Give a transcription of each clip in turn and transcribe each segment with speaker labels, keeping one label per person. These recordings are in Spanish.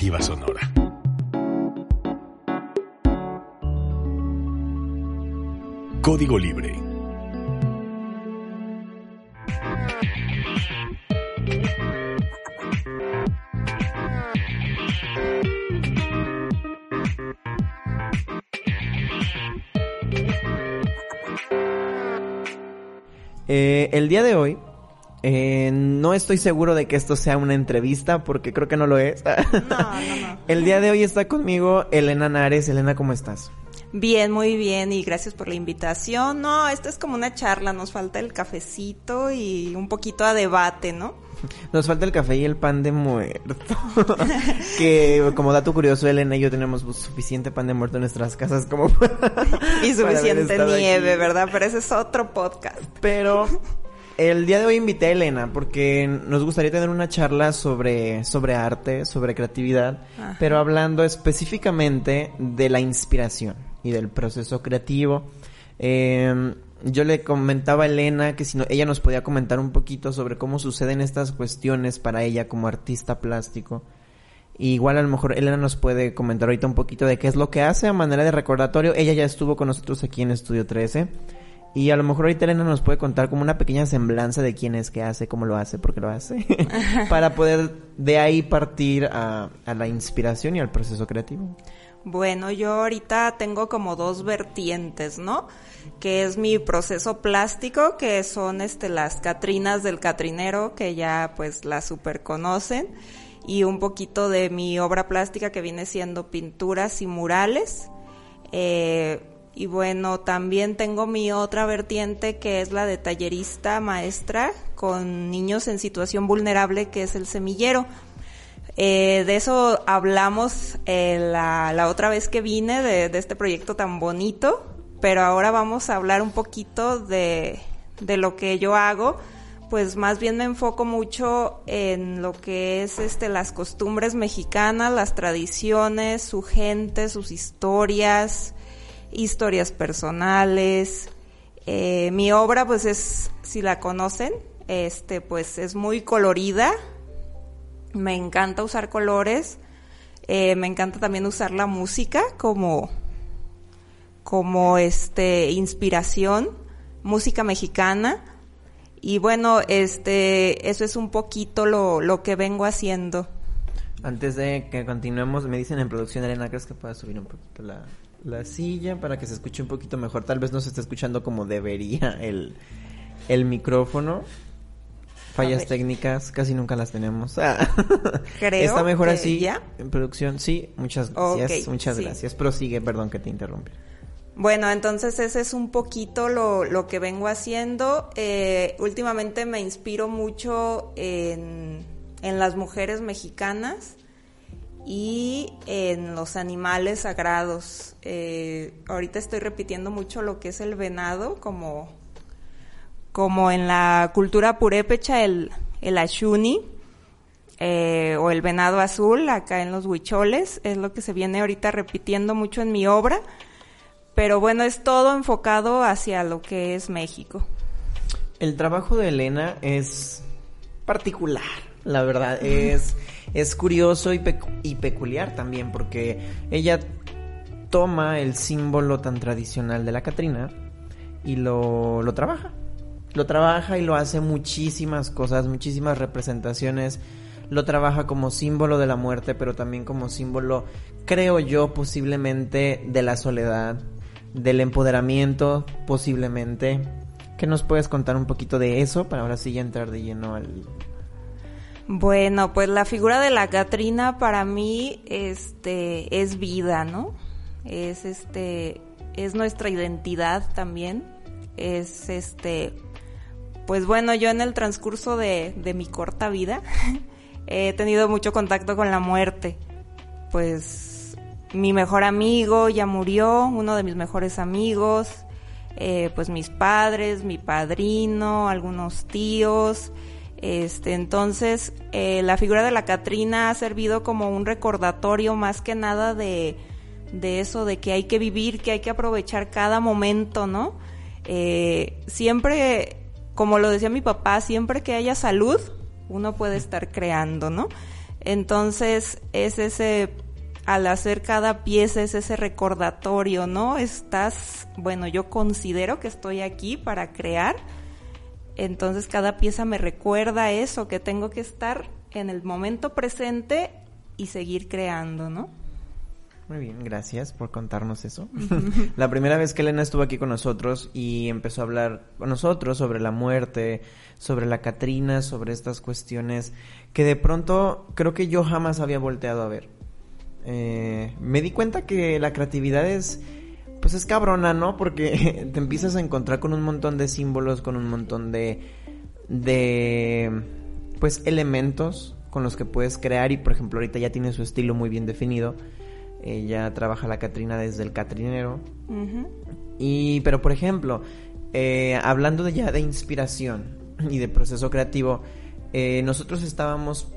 Speaker 1: Sonora. Código Libre.
Speaker 2: Eh, el día de hoy, eh, no estoy seguro de que esto sea una entrevista porque creo que no lo es.
Speaker 3: No, no, no.
Speaker 2: El día de hoy está conmigo Elena Nares. Elena, ¿cómo estás?
Speaker 3: Bien, muy bien y gracias por la invitación. No, esto es como una charla, nos falta el cafecito y un poquito a debate, ¿no?
Speaker 2: Nos falta el café y el pan de muerto. que como dato curioso, Elena y yo tenemos suficiente pan de muerto en nuestras casas como
Speaker 3: Y
Speaker 2: para haber
Speaker 3: suficiente nieve,
Speaker 2: aquí.
Speaker 3: ¿verdad? Pero ese es otro podcast.
Speaker 2: Pero el día de hoy invité a Elena porque nos gustaría tener una charla sobre, sobre arte, sobre creatividad,
Speaker 3: Ajá.
Speaker 2: pero hablando específicamente de la inspiración y del proceso creativo. Eh, yo le comentaba a Elena que si no, ella nos podía comentar un poquito sobre cómo suceden estas cuestiones para ella como artista plástico. Y igual a lo mejor Elena nos puede comentar ahorita un poquito de qué es lo que hace a manera de recordatorio. Ella ya estuvo con nosotros aquí en Estudio 13. Y a lo mejor ahorita Elena nos puede contar como una pequeña semblanza de quién es, qué hace, cómo lo hace, por qué lo hace. para poder de ahí partir a, a la inspiración y al proceso creativo.
Speaker 3: Bueno, yo ahorita tengo como dos vertientes, ¿no? Que es mi proceso plástico, que son este las Catrinas del Catrinero, que ya pues las super conocen, y un poquito de mi obra plástica que viene siendo pinturas y murales. Eh, y bueno, también tengo mi otra vertiente que es la de tallerista maestra con niños en situación vulnerable, que es el semillero. Eh, de eso hablamos eh, la, la otra vez que vine de, de este proyecto tan bonito, pero ahora vamos a hablar un poquito de, de lo que yo hago. Pues más bien me enfoco mucho en lo que es este las costumbres mexicanas, las tradiciones, su gente, sus historias, historias personales. Eh, mi obra, pues es, si la conocen, este, pues es muy colorida. Me encanta usar colores. Eh, me encanta también usar la música como, como este, inspiración, música mexicana. Y bueno, este, eso es un poquito lo, lo que vengo haciendo.
Speaker 2: Antes de que continuemos, me dicen en producción, Elena, ¿crees que puedas subir un poquito la, la silla para que se escuche un poquito mejor? Tal vez no se esté escuchando como debería el, el micrófono. Fallas técnicas, casi nunca las tenemos. Ah.
Speaker 3: Creo
Speaker 2: ¿Está mejor
Speaker 3: que
Speaker 2: así
Speaker 3: ya.
Speaker 2: en producción? Sí, muchas gracias. Muchas
Speaker 3: sí.
Speaker 2: gracias. Prosigue, perdón que te interrumpí.
Speaker 3: Bueno, entonces ese es un poquito lo, lo que vengo haciendo. Eh, últimamente me inspiro mucho en, en las mujeres mexicanas y en los animales sagrados. Eh, ahorita estoy repitiendo mucho lo que es el venado, como, como en la cultura purépecha, el, el ashuni. eh, o el venado azul acá en los huicholes, es lo que se viene ahorita repitiendo mucho en mi obra pero bueno, es todo enfocado hacia lo que es México.
Speaker 2: El trabajo de Elena es particular, la verdad. Es, es curioso y, pecu- y peculiar también, porque ella toma el símbolo tan tradicional de la Catrina y lo, lo trabaja. Lo trabaja y lo hace muchísimas cosas, muchísimas representaciones. Lo trabaja como símbolo de la muerte, pero también como símbolo, creo yo, posiblemente de la soledad, del empoderamiento, posiblemente. ¿Qué nos puedes contar un poquito de eso para ahora sí ya entrar de lleno al...
Speaker 3: Bueno, pues la figura de la Catrina para mí este es vida, ¿no? Es este es nuestra identidad también. Es este pues bueno, yo en el transcurso de, de mi corta vida he tenido mucho contacto con la muerte. Pues mi mejor amigo ya murió, uno de mis mejores amigos, eh, pues mis padres, mi padrino, algunos tíos. Este, entonces, eh, la figura de la Catrina ha servido como un recordatorio más que nada de, de eso, de que hay que vivir, que hay que aprovechar cada momento, ¿no? Eh, siempre, como lo decía mi papá, siempre que haya salud, uno puede estar creando, ¿no? Entonces es ese, al hacer cada pieza es ese recordatorio, ¿no? Estás, bueno, yo considero que estoy aquí para crear. Entonces cada pieza me recuerda eso, que tengo que estar en el momento presente y seguir creando, ¿no?
Speaker 2: Muy bien, gracias por contarnos eso. la primera vez que Elena estuvo aquí con nosotros y empezó a hablar con nosotros sobre la muerte, sobre la Catrina, sobre estas cuestiones que de pronto creo que yo jamás había volteado a ver. Eh, me di cuenta que la creatividad es, pues es cabrona, ¿no? Porque te empiezas a encontrar con un montón de símbolos, con un montón de, de, pues elementos con los que puedes crear y por ejemplo ahorita ya tiene su estilo muy bien definido ella trabaja la Catrina desde el Catrinero. Y, pero por ejemplo, eh, hablando de ya de inspiración y de proceso creativo, eh, nosotros estábamos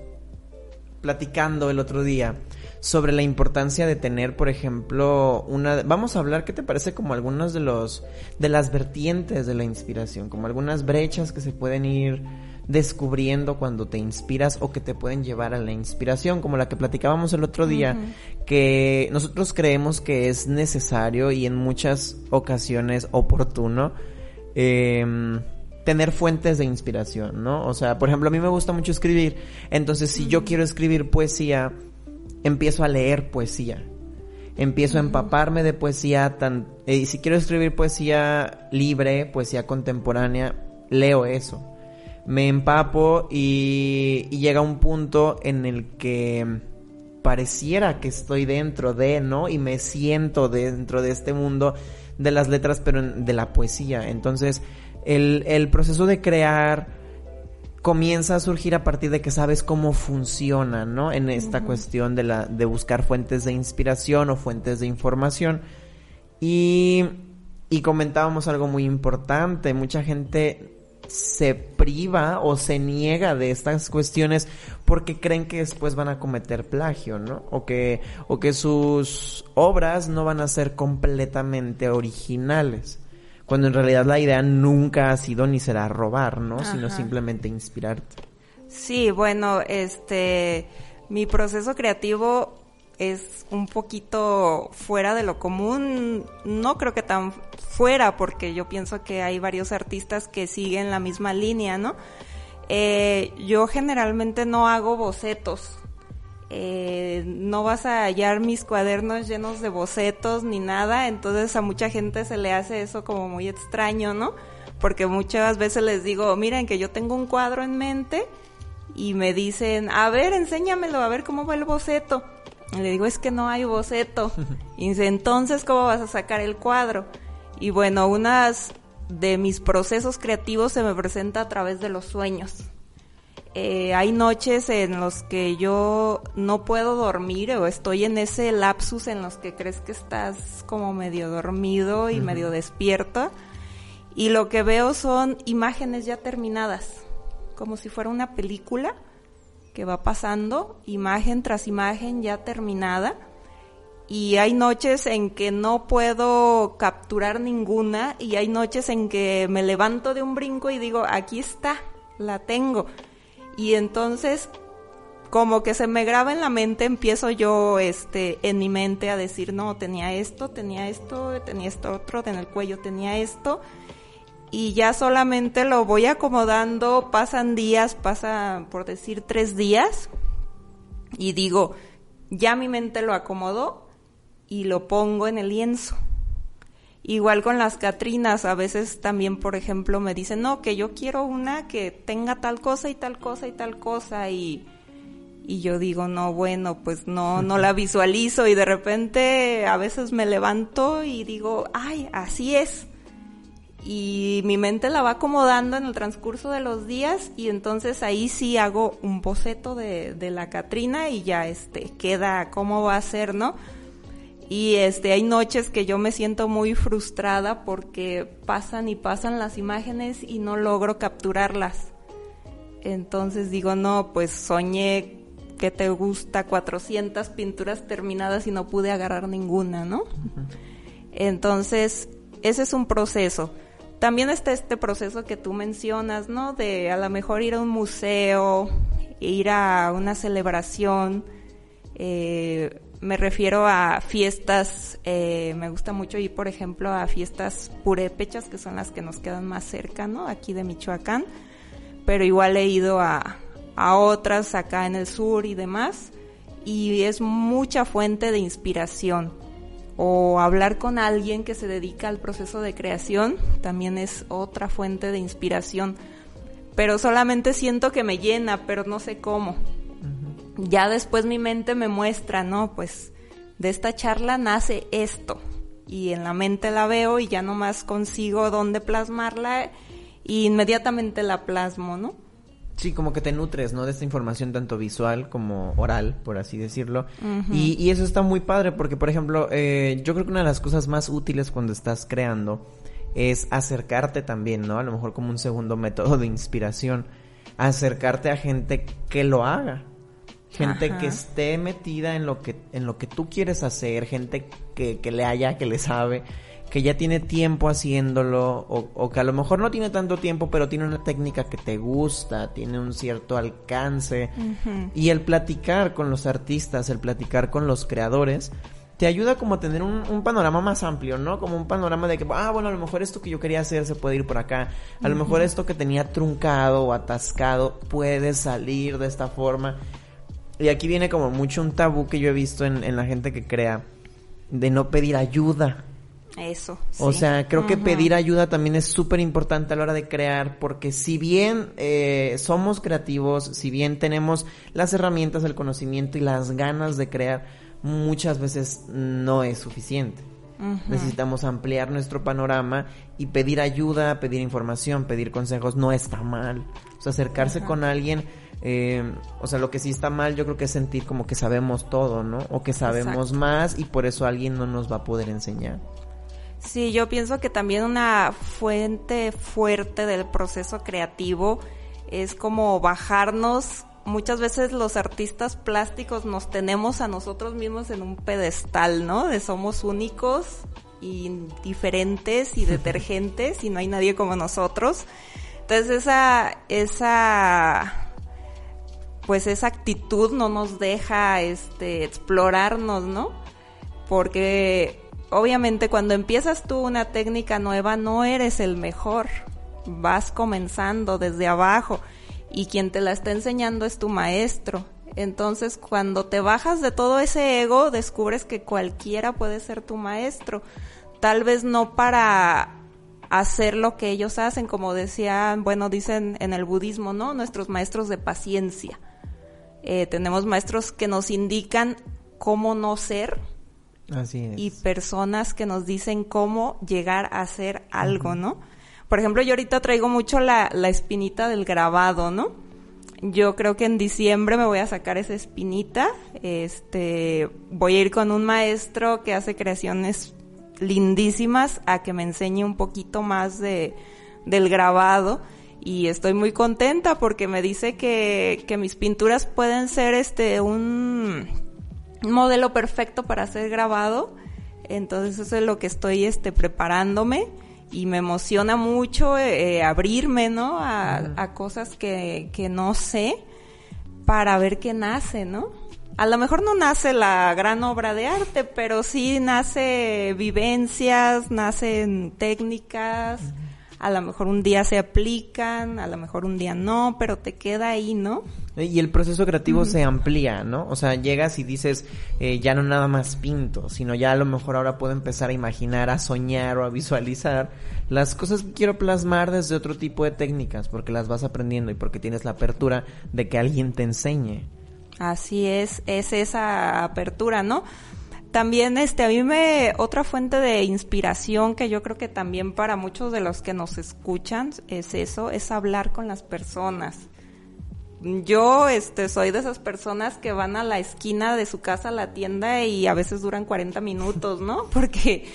Speaker 2: platicando el otro día sobre la importancia de tener, por ejemplo, una vamos a hablar qué te parece como algunos de los de las vertientes de la inspiración, como algunas brechas que se pueden ir descubriendo cuando te inspiras o que te pueden llevar a la inspiración, como la que platicábamos el otro día, que nosotros creemos que es necesario y en muchas ocasiones oportuno em, tener fuentes de inspiración, ¿no? O sea, por ejemplo, a mí me gusta mucho escribir, entonces si yo quiero escribir poesía, empiezo a leer poesía. Empiezo a empaparme de poesía tan... Eh, y si quiero escribir poesía libre, poesía contemporánea, leo eso me empapo y, llega un punto en el que pareciera que estoy dentro de, ¿no? Y me siento dentro de este mundo de las letras, pero de la poesía. Entonces, el, el proceso de crear comienza a surgir a partir de que sabes cómo funciona, ¿no? En esta cuestión de, la, de buscar fuentes de inspiración o fuentes de información. Y, y comentábamos algo muy importante. Mucha gente se priva o se niega de estas cuestiones porque creen que después van a cometer plagio, ¿no? O que, o que sus obras no van a ser completamente originales. Cuando en realidad la idea nunca ha sido ni será robar, ¿no? Sino simplemente inspirarte.
Speaker 3: Sí, bueno, este, mi proceso creativo es un poquito fuera de lo común, no creo que tan fuera, porque yo pienso que hay varios artistas que siguen la misma línea, ¿no? Eh, yo generalmente no hago bocetos. Eh, no vas a hallar mis cuadernos llenos de bocetos ni nada, entonces a mucha gente se le hace eso como muy extraño, ¿no? Porque muchas veces les digo, miren que yo tengo un cuadro en mente y me dicen, a ver, enséñamelo, a ver cómo va el boceto. le digo, es que no hay boceto. Y dice, entonces, ¿cómo vas a sacar el cuadro? Y bueno, unas de mis procesos creativos se me presenta a través de los sueños. Eh, hay noches en los que yo no puedo dormir o estoy en ese lapsus en los que crees que estás como medio dormido y medio despierto y lo que veo son imágenes ya terminadas, como si fuera una película que va pasando, imagen tras imagen ya terminada y hay noches en que no puedo capturar ninguna y hay noches en que me levanto de un brinco y digo, aquí está, la tengo. Y entonces como que se me graba en la mente, empiezo yo este en mi mente a decir, no, tenía esto, tenía esto, tenía esto otro, en el cuello tenía esto y ya solamente lo voy acomodando, pasan días, pasa por decir tres días y digo, ya mi mente lo acomodó, y lo pongo en el lienzo. Igual con las Catrinas, a veces también, por ejemplo, me dicen, no, que yo quiero una que tenga tal cosa y tal cosa y tal cosa y, y yo digo, no, bueno, pues no, no la visualizo y de repente a veces me levanto y digo, ay, así es. Y mi mente la va acomodando en el transcurso de los días y entonces ahí sí hago un boceto de, de la Catrina y ya este queda cómo va a ser, ¿no? Y este, hay noches que yo me siento muy frustrada porque pasan y pasan las imágenes y no logro capturarlas. Entonces digo, no, pues soñé que te gusta 400 pinturas terminadas y no pude agarrar ninguna, ¿no? Entonces, ese es un proceso. También está este proceso que tú mencionas, ¿no? De a lo mejor ir a un museo ir a una celebración, eh, me refiero a fiestas, eh, me gusta mucho ir, por ejemplo, a fiestas purépechas, que son las que nos quedan más cerca, ¿no? Aquí de Michoacán, pero igual he ido a, a otras acá en el sur y demás, y es mucha fuente de inspiración. O hablar con alguien que se dedica al proceso de creación también es otra fuente de inspiración. Pero solamente siento que me llena, pero no sé cómo ya después mi mente me muestra, ¿no? Pues de esta charla nace esto. Y en la mente la veo y ya nomás consigo dónde plasmarla y inmediatamente la plasmo, ¿no?
Speaker 2: Sí, como que te nutres, ¿no? De esta información tanto visual como oral, por así decirlo. y, y, eso está muy padre porque, por ejemplo, eh, yo creo que una de las cosas más útiles cuando estás creando es acercarte también, ¿no? A lo mejor como un segundo método de inspiración, acercarte a gente que lo haga gente que esté metida en lo que en lo que tú quieres hacer, gente que, que le haya, que le sabe, que ya tiene tiempo haciéndolo o, o, que a lo mejor no tiene tanto tiempo, pero tiene una técnica que te gusta, tiene un cierto alcance y el platicar con los artistas, el platicar con los creadores te ayuda como a tener un, un, panorama más amplio, ¿no? Como un panorama de que, ah, bueno, a lo mejor esto que yo quería hacer se puede ir por acá. A lo mejor esto que tenía truncado o atascado puede salir de esta forma. Y aquí viene como mucho un tabú que yo he visto en, la gente que crea de no pedir ayuda.
Speaker 3: Eso.
Speaker 2: O sea, creo que pedir ayuda también es súper importante a la hora de crear, porque si bien eh, somos creativos, si bien tenemos las herramientas, el conocimiento y las ganas de crear, muchas veces no es suficiente. Necesitamos ampliar nuestro panorama y pedir ayuda, pedir información, pedir consejos no está mal. O sea, acercarse con alguien eh, o sea, lo que sí está mal yo creo que es sentir como que sabemos todo, ¿no? O que sabemos más y por eso alguien no nos va a poder enseñar.
Speaker 3: Sí, yo pienso que también una fuente fuerte del proceso creativo es como bajarnos. Muchas veces los artistas plásticos nos tenemos a nosotros mismos en un pedestal, ¿no? De somos únicos y diferentes y detergentes y no hay nadie como nosotros. Entonces esa, esa pues esa actitud no nos deja este explorarnos, ¿no? Porque obviamente cuando empiezas tú una técnica nueva no eres el mejor. Vas comenzando desde abajo y quien te la está enseñando es tu maestro. Entonces, cuando te bajas de todo ese ego, descubres que cualquiera puede ser tu maestro. Tal vez no para hacer lo que ellos hacen, como decían, bueno, dicen en el budismo, ¿no? Nuestros maestros de paciencia eh, tenemos maestros que nos indican cómo no ser.
Speaker 2: Así
Speaker 3: Y personas que nos dicen cómo llegar a hacer algo, ¿no? Por ejemplo, yo ahorita traigo mucho la, la espinita del grabado, ¿no? Yo creo que en diciembre me voy a sacar esa espinita. Este, voy a ir con un maestro que hace creaciones lindísimas a que me enseñe un poquito más de, del grabado y estoy muy contenta porque me dice que, que mis pinturas pueden ser este un modelo perfecto para ser grabado. Entonces eso es lo que estoy este preparándome y me emociona mucho eh, abrirme, ¿no? A, a cosas que, que no sé para ver qué nace, ¿no? A lo mejor no nace la gran obra de arte, pero sí nace vivencias, nacen técnicas a lo mejor un día se aplican, a lo mejor un día no, pero te queda ahí, ¿no?
Speaker 2: Y el proceso creativo se amplía, ¿no? O sea, llegas y dices, eh, ya no nada más pinto, sino ya a lo mejor ahora puedo empezar a imaginar, a soñar o a visualizar las cosas que quiero plasmar desde otro tipo de técnicas, porque las vas aprendiendo y porque tienes la apertura de que alguien te enseñe.
Speaker 3: Así es, es esa apertura, ¿no? También este a mí me otra fuente de inspiración que yo creo que también para muchos de los que nos escuchan es eso, es hablar con las personas. Yo este soy de esas personas que van a la esquina de su casa a la tienda y a veces duran 40 minutos, ¿no? Porque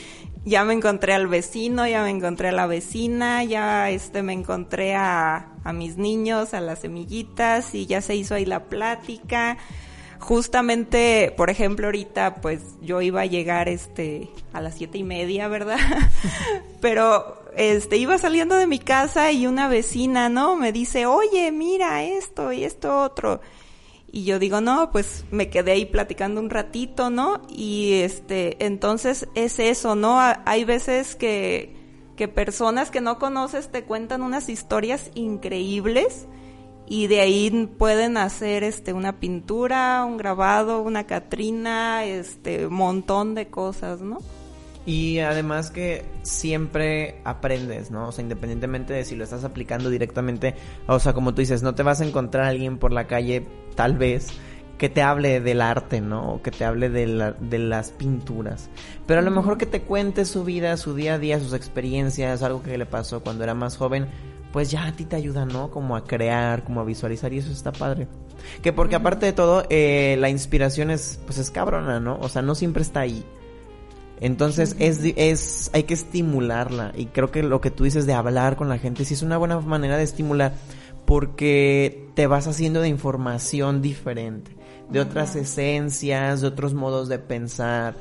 Speaker 3: ya me encontré al vecino, ya me encontré a la vecina, ya este me encontré a, a mis niños, a las semillitas y ya se hizo ahí la plática justamente, por ejemplo, ahorita pues yo iba a llegar este a las siete y media, ¿verdad? Pero este, iba saliendo de mi casa y una vecina, ¿no? Me dice, oye, mira esto y esto otro. Y yo digo, no, pues me quedé ahí platicando un ratito, ¿no? Y este, entonces es eso, ¿no? Hay veces que, que personas que no conoces te cuentan unas historias increíbles y de ahí pueden hacer este una pintura, un grabado, una catrina, este montón de cosas, ¿no?
Speaker 2: Y además que siempre aprendes, ¿no? O sea, independientemente de si lo estás aplicando directamente, o sea, como tú dices, no te vas a encontrar a alguien por la calle, tal vez, que te hable del arte, ¿no? O que te hable de, la, de las pinturas. Pero a lo mejor que te cuente su vida, su día a día, sus experiencias, algo que le pasó cuando era más joven, pues ya a ti te ayuda, ¿no? Como a crear, como a visualizar y eso está padre. Que porque aparte de todo, eh, la inspiración es, pues es cabrona, ¿no? O sea, no siempre está ahí. Entonces es, es, hay que estimularla y creo que lo que tú dices de hablar con la gente sí es una buena manera de estimular porque te vas haciendo de información diferente, de otras esencias, de otros modos de pensar.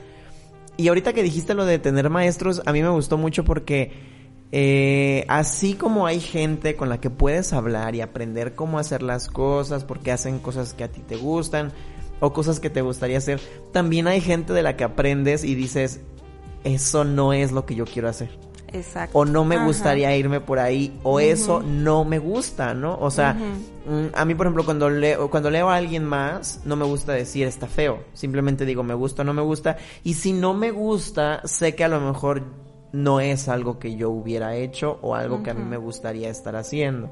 Speaker 2: Y ahorita que dijiste lo de tener maestros, a mí me gustó mucho porque eh, así como hay gente con la que puedes hablar y aprender cómo hacer las cosas, porque hacen cosas que a ti te gustan, o cosas que te gustaría hacer, también hay gente de la que aprendes y dices, eso no es lo que yo quiero hacer.
Speaker 3: Exacto.
Speaker 2: O no me gustaría irme por ahí, o eso no me gusta, ¿no? O sea, mm, a mí, por ejemplo, cuando leo, cuando leo a alguien más, no me gusta decir está feo. Simplemente digo me gusta o no me gusta. Y si no me gusta, sé que a lo mejor no es algo que yo hubiera hecho o algo que a mí me gustaría estar haciendo.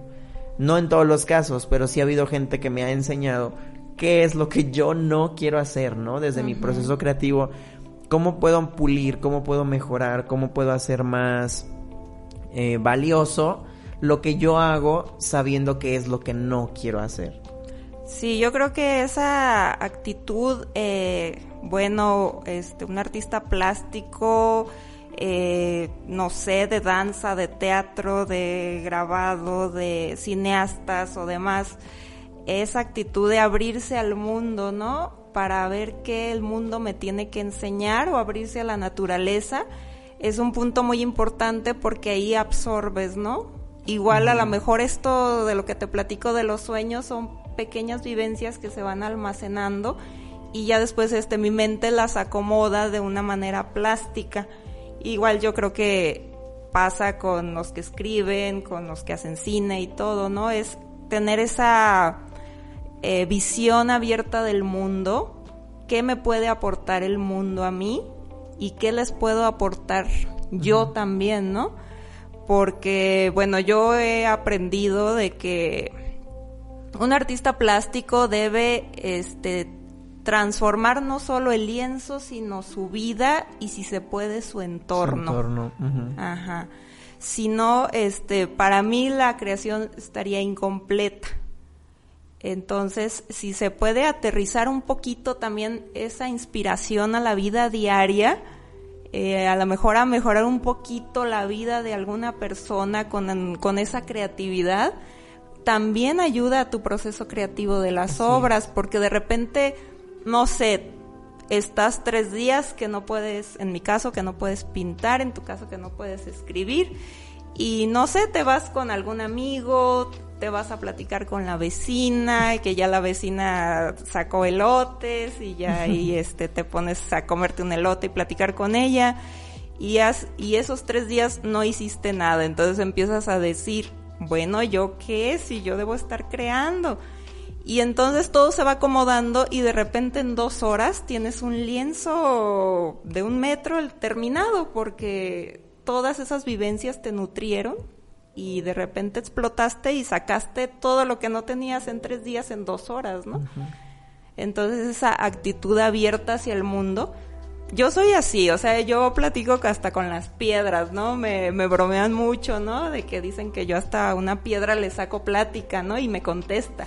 Speaker 2: No en todos los casos, pero sí ha habido gente que me ha enseñado qué es lo que yo no quiero hacer, ¿no? Desde mi proceso creativo, cómo puedo pulir, cómo puedo mejorar, cómo puedo hacer más eh, valioso lo que yo hago sabiendo qué es lo que no quiero hacer.
Speaker 3: Sí, yo creo que esa actitud, eh, bueno, este, un artista plástico, eh, no sé, de danza, de teatro, de grabado, de cineastas o demás, esa actitud de abrirse al mundo, ¿no? Para ver qué el mundo me tiene que enseñar o abrirse a la naturaleza, es un punto muy importante porque ahí absorbes, ¿no? Igual a lo mejor esto de lo que te platico de los sueños son pequeñas vivencias que se van almacenando y ya después este mi mente las acomoda de una manera plástica. Igual yo creo que pasa con los que escriben, con los que hacen cine y todo, ¿no? Es tener esa eh, visión abierta del mundo, qué me puede aportar el mundo a mí y qué les puedo aportar yo también, ¿no? Porque, bueno, yo he aprendido de que un artista plástico debe este, transformar no solo el lienzo, sino su vida y si se puede su entorno.
Speaker 2: Su entorno.
Speaker 3: Ajá. Si no, este, para mí la creación estaría incompleta. Entonces, si se puede aterrizar un poquito también esa inspiración a la vida diaria, eh, a lo mejor a mejorar un poquito la vida de alguna persona con, con esa creatividad, también ayuda a tu proceso creativo de las obras, porque de repente no sé, estás tres días que no puedes, en mi caso, que no puedes pintar, en tu caso, que no puedes escribir, y no sé, te vas con algún amigo, te vas a platicar con la vecina, que ya la vecina sacó elotes y ya ahí este, te pones a comerte un elote y platicar con ella. Y, y esos tres días no hiciste nada, entonces empiezas a decir, bueno, ¿yo qué? Si yo debo estar creando. Y entonces todo se va acomodando y de repente en dos horas tienes un lienzo de un metro terminado porque todas esas vivencias te nutrieron y de repente explotaste y sacaste todo lo que no tenías en tres días en dos horas, ¿no? Entonces esa actitud abierta hacia el mundo, yo soy así, o sea, yo platico hasta con las piedras, ¿no? Me, me bromean mucho, ¿no? De que dicen que yo hasta a una piedra le saco plática, ¿no? Y me contesta.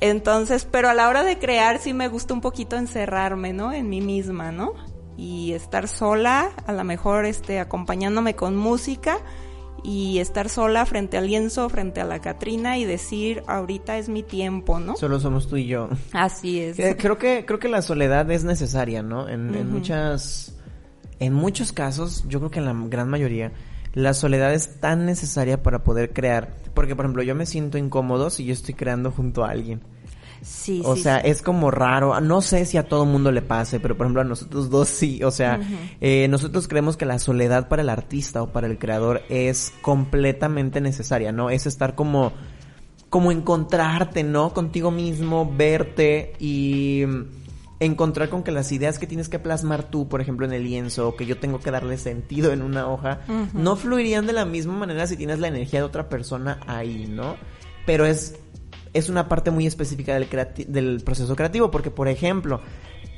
Speaker 3: Entonces, pero a la hora de crear sí me gusta un poquito encerrarme, ¿no? En mí misma, ¿no? Y estar sola, a lo mejor este, acompañándome con música y estar sola frente al lienzo, frente a la Catrina y decir, ahorita es mi tiempo, ¿no?
Speaker 2: Solo somos tú y yo.
Speaker 3: Así es.
Speaker 2: Creo que, creo que la soledad es necesaria, ¿no? En, en muchas, en muchos casos, yo creo que en la gran mayoría, la soledad es tan necesaria para poder crear. Porque, por ejemplo, yo me siento incómodo si yo estoy creando junto a alguien.
Speaker 3: Sí,
Speaker 2: O
Speaker 3: sí,
Speaker 2: sea,
Speaker 3: sí.
Speaker 2: es como raro. No sé si a todo mundo le pase, pero por ejemplo a nosotros dos sí. O sea, eh, nosotros creemos que la soledad para el artista o para el creador es completamente necesaria, ¿no? Es estar como, como encontrarte, ¿no? Contigo mismo, verte y encontrar con que las ideas que tienes que plasmar tú, por ejemplo, en el lienzo, o que yo tengo que darle sentido en una hoja, no fluirían de la misma manera si tienes la energía de otra persona ahí, ¿no? Pero es es una parte muy específica del, proceso creativo, porque por ejemplo,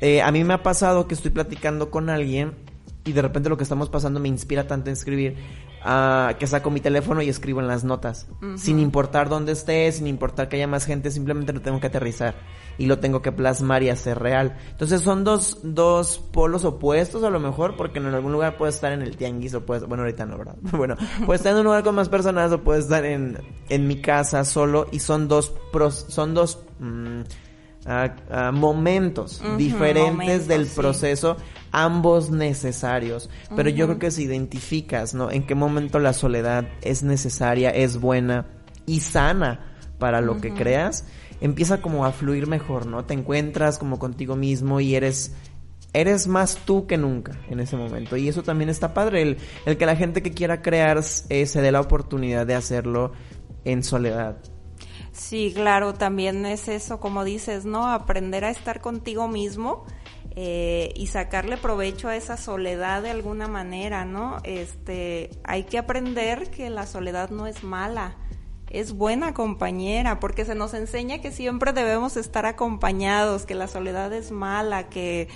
Speaker 2: eh, a mí me ha pasado que estoy platicando con alguien y de repente lo que estamos pasando me inspira tanto en escribir ah, que saco mi teléfono y escribo en las notas, sin importar dónde esté, sin importar que haya más gente, simplemente lo tengo que aterrizar y lo tengo que plasmar y hacer real. Entonces son dos, dos polos opuestos a lo mejor, porque en algún lugar puede estar en el tianguis o puede, bueno ahorita no, ¿verdad? Bueno, puede estar en un lugar con más personas o puede estar en, en mi casa solo y son dos pros, son dos mm, momentos diferentes
Speaker 3: momentos,
Speaker 2: del
Speaker 3: sí.
Speaker 2: Ambos necesarios. Pero yo creo que si identificas, ¿no? En qué momento la soledad es necesaria, es buena y sana para lo que creas, empieza como a fluir mejor, ¿no? Te encuentras como contigo mismo y eres eres más tú que nunca en ese momento. Y eso también está padre, el, el que la gente que quiera crear eh, se dé la oportunidad de hacerlo en soledad.
Speaker 3: Sí, claro, también es eso, como dices, ¿no? Aprender a estar contigo mismo eh, y sacarle provecho a esa soledad de alguna manera, ¿no? Este, hay que aprender que la soledad no es mala, es buena compañera, porque se nos enseña que siempre debemos estar acompañados, que la soledad es mala, que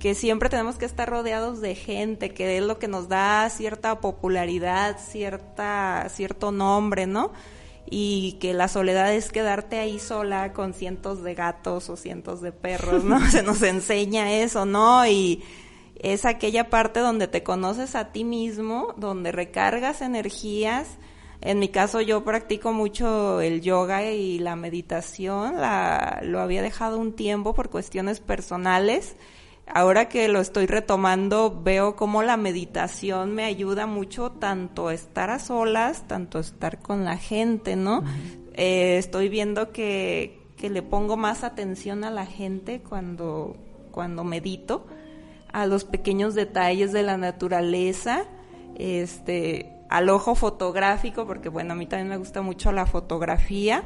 Speaker 3: que siempre tenemos que estar rodeados de gente, que es lo que nos da cierta popularidad, cierta, cierto nombre, ¿no? Y que la soledad es quedarte ahí sola con cientos de gatos o cientos de perros, ¿no? Se nos enseña eso, ¿no? Y es aquella parte donde te conoces a ti mismo, donde recargas energías. En mi caso yo practico mucho el yoga y la meditación, la, lo había dejado un tiempo por cuestiones personales ahora que lo estoy retomando, veo cómo la meditación me ayuda mucho tanto a estar a solas, tanto a estar con la gente, ¿no? Eh, estoy viendo que, que le pongo más atención a la gente cuando, cuando medito, a los pequeños detalles de la naturaleza, este, al ojo fotográfico, porque bueno, a mí también me gusta mucho la fotografía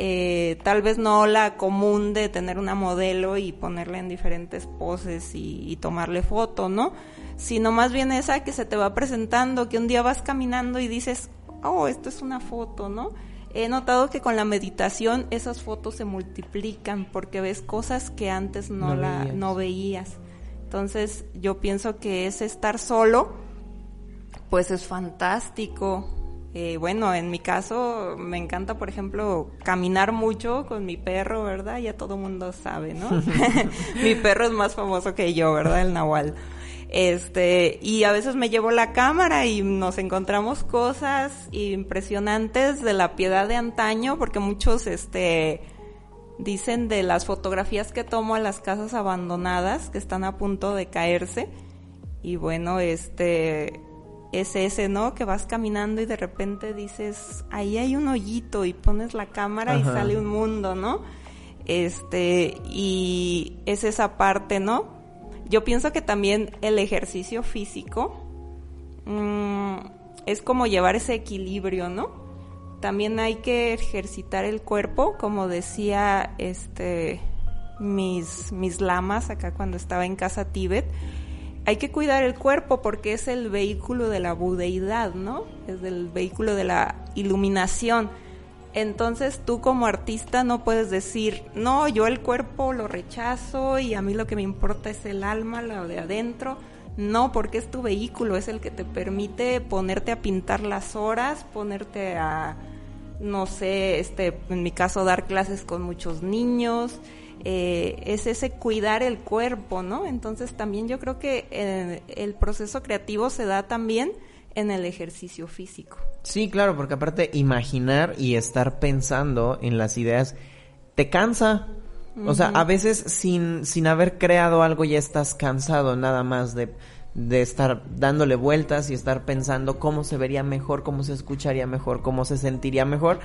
Speaker 3: eh, tal vez no la común de tener una modelo y ponerla en diferentes poses y, y, tomarle foto, ¿no? Sino más bien esa que se te va presentando, que un día vas caminando y dices, oh, esto es una foto, ¿no? He notado que con la meditación esas fotos se multiplican porque ves cosas que antes no,
Speaker 2: No
Speaker 3: la,
Speaker 2: veías.
Speaker 3: no veías. Entonces yo pienso que ese estar solo, pues es fantástico. Eh, bueno, en mi caso me encanta, por ejemplo, caminar mucho con mi perro, ¿verdad? Ya todo mundo sabe, ¿no? mi perro es más famoso que yo, ¿verdad? El Nahual. Este, y a veces me llevo la cámara y nos encontramos cosas impresionantes de la piedad de antaño, porque muchos, este, dicen de las fotografías que tomo a las casas abandonadas que están a punto de caerse. Y bueno, este, es ese, ¿no? Que vas caminando y de repente dices, ahí hay un hoyito y pones la cámara y sale un mundo, ¿no? Este, y es esa parte, ¿no? Yo pienso que también el ejercicio físico mm, es como llevar ese equilibrio, ¿no? También hay que ejercitar el cuerpo, como decía este mis, mis lamas acá cuando estaba en casa Tíbet hay que cuidar el cuerpo porque es el vehículo de la budeidad, ¿no? Es el vehículo de la iluminación. Entonces tú como artista no puedes decir, no, yo el cuerpo lo rechazo y a mí lo que me importa es el alma, lo de adentro. No, porque es tu vehículo, es el que te permite ponerte a pintar las horas, ponerte a, no sé, este, en mi caso dar clases con muchos niños, eh, es ese cuidar el cuerpo, ¿no? Entonces también yo creo que eh, el proceso creativo se da también en el ejercicio físico.
Speaker 2: Sí, claro, porque aparte imaginar y estar pensando en las ideas te cansa. O sea, a veces sin, sin haber creado algo ya estás cansado nada más de, de estar dándole vueltas y estar pensando cómo se vería mejor, cómo se escucharía mejor, cómo se sentiría mejor.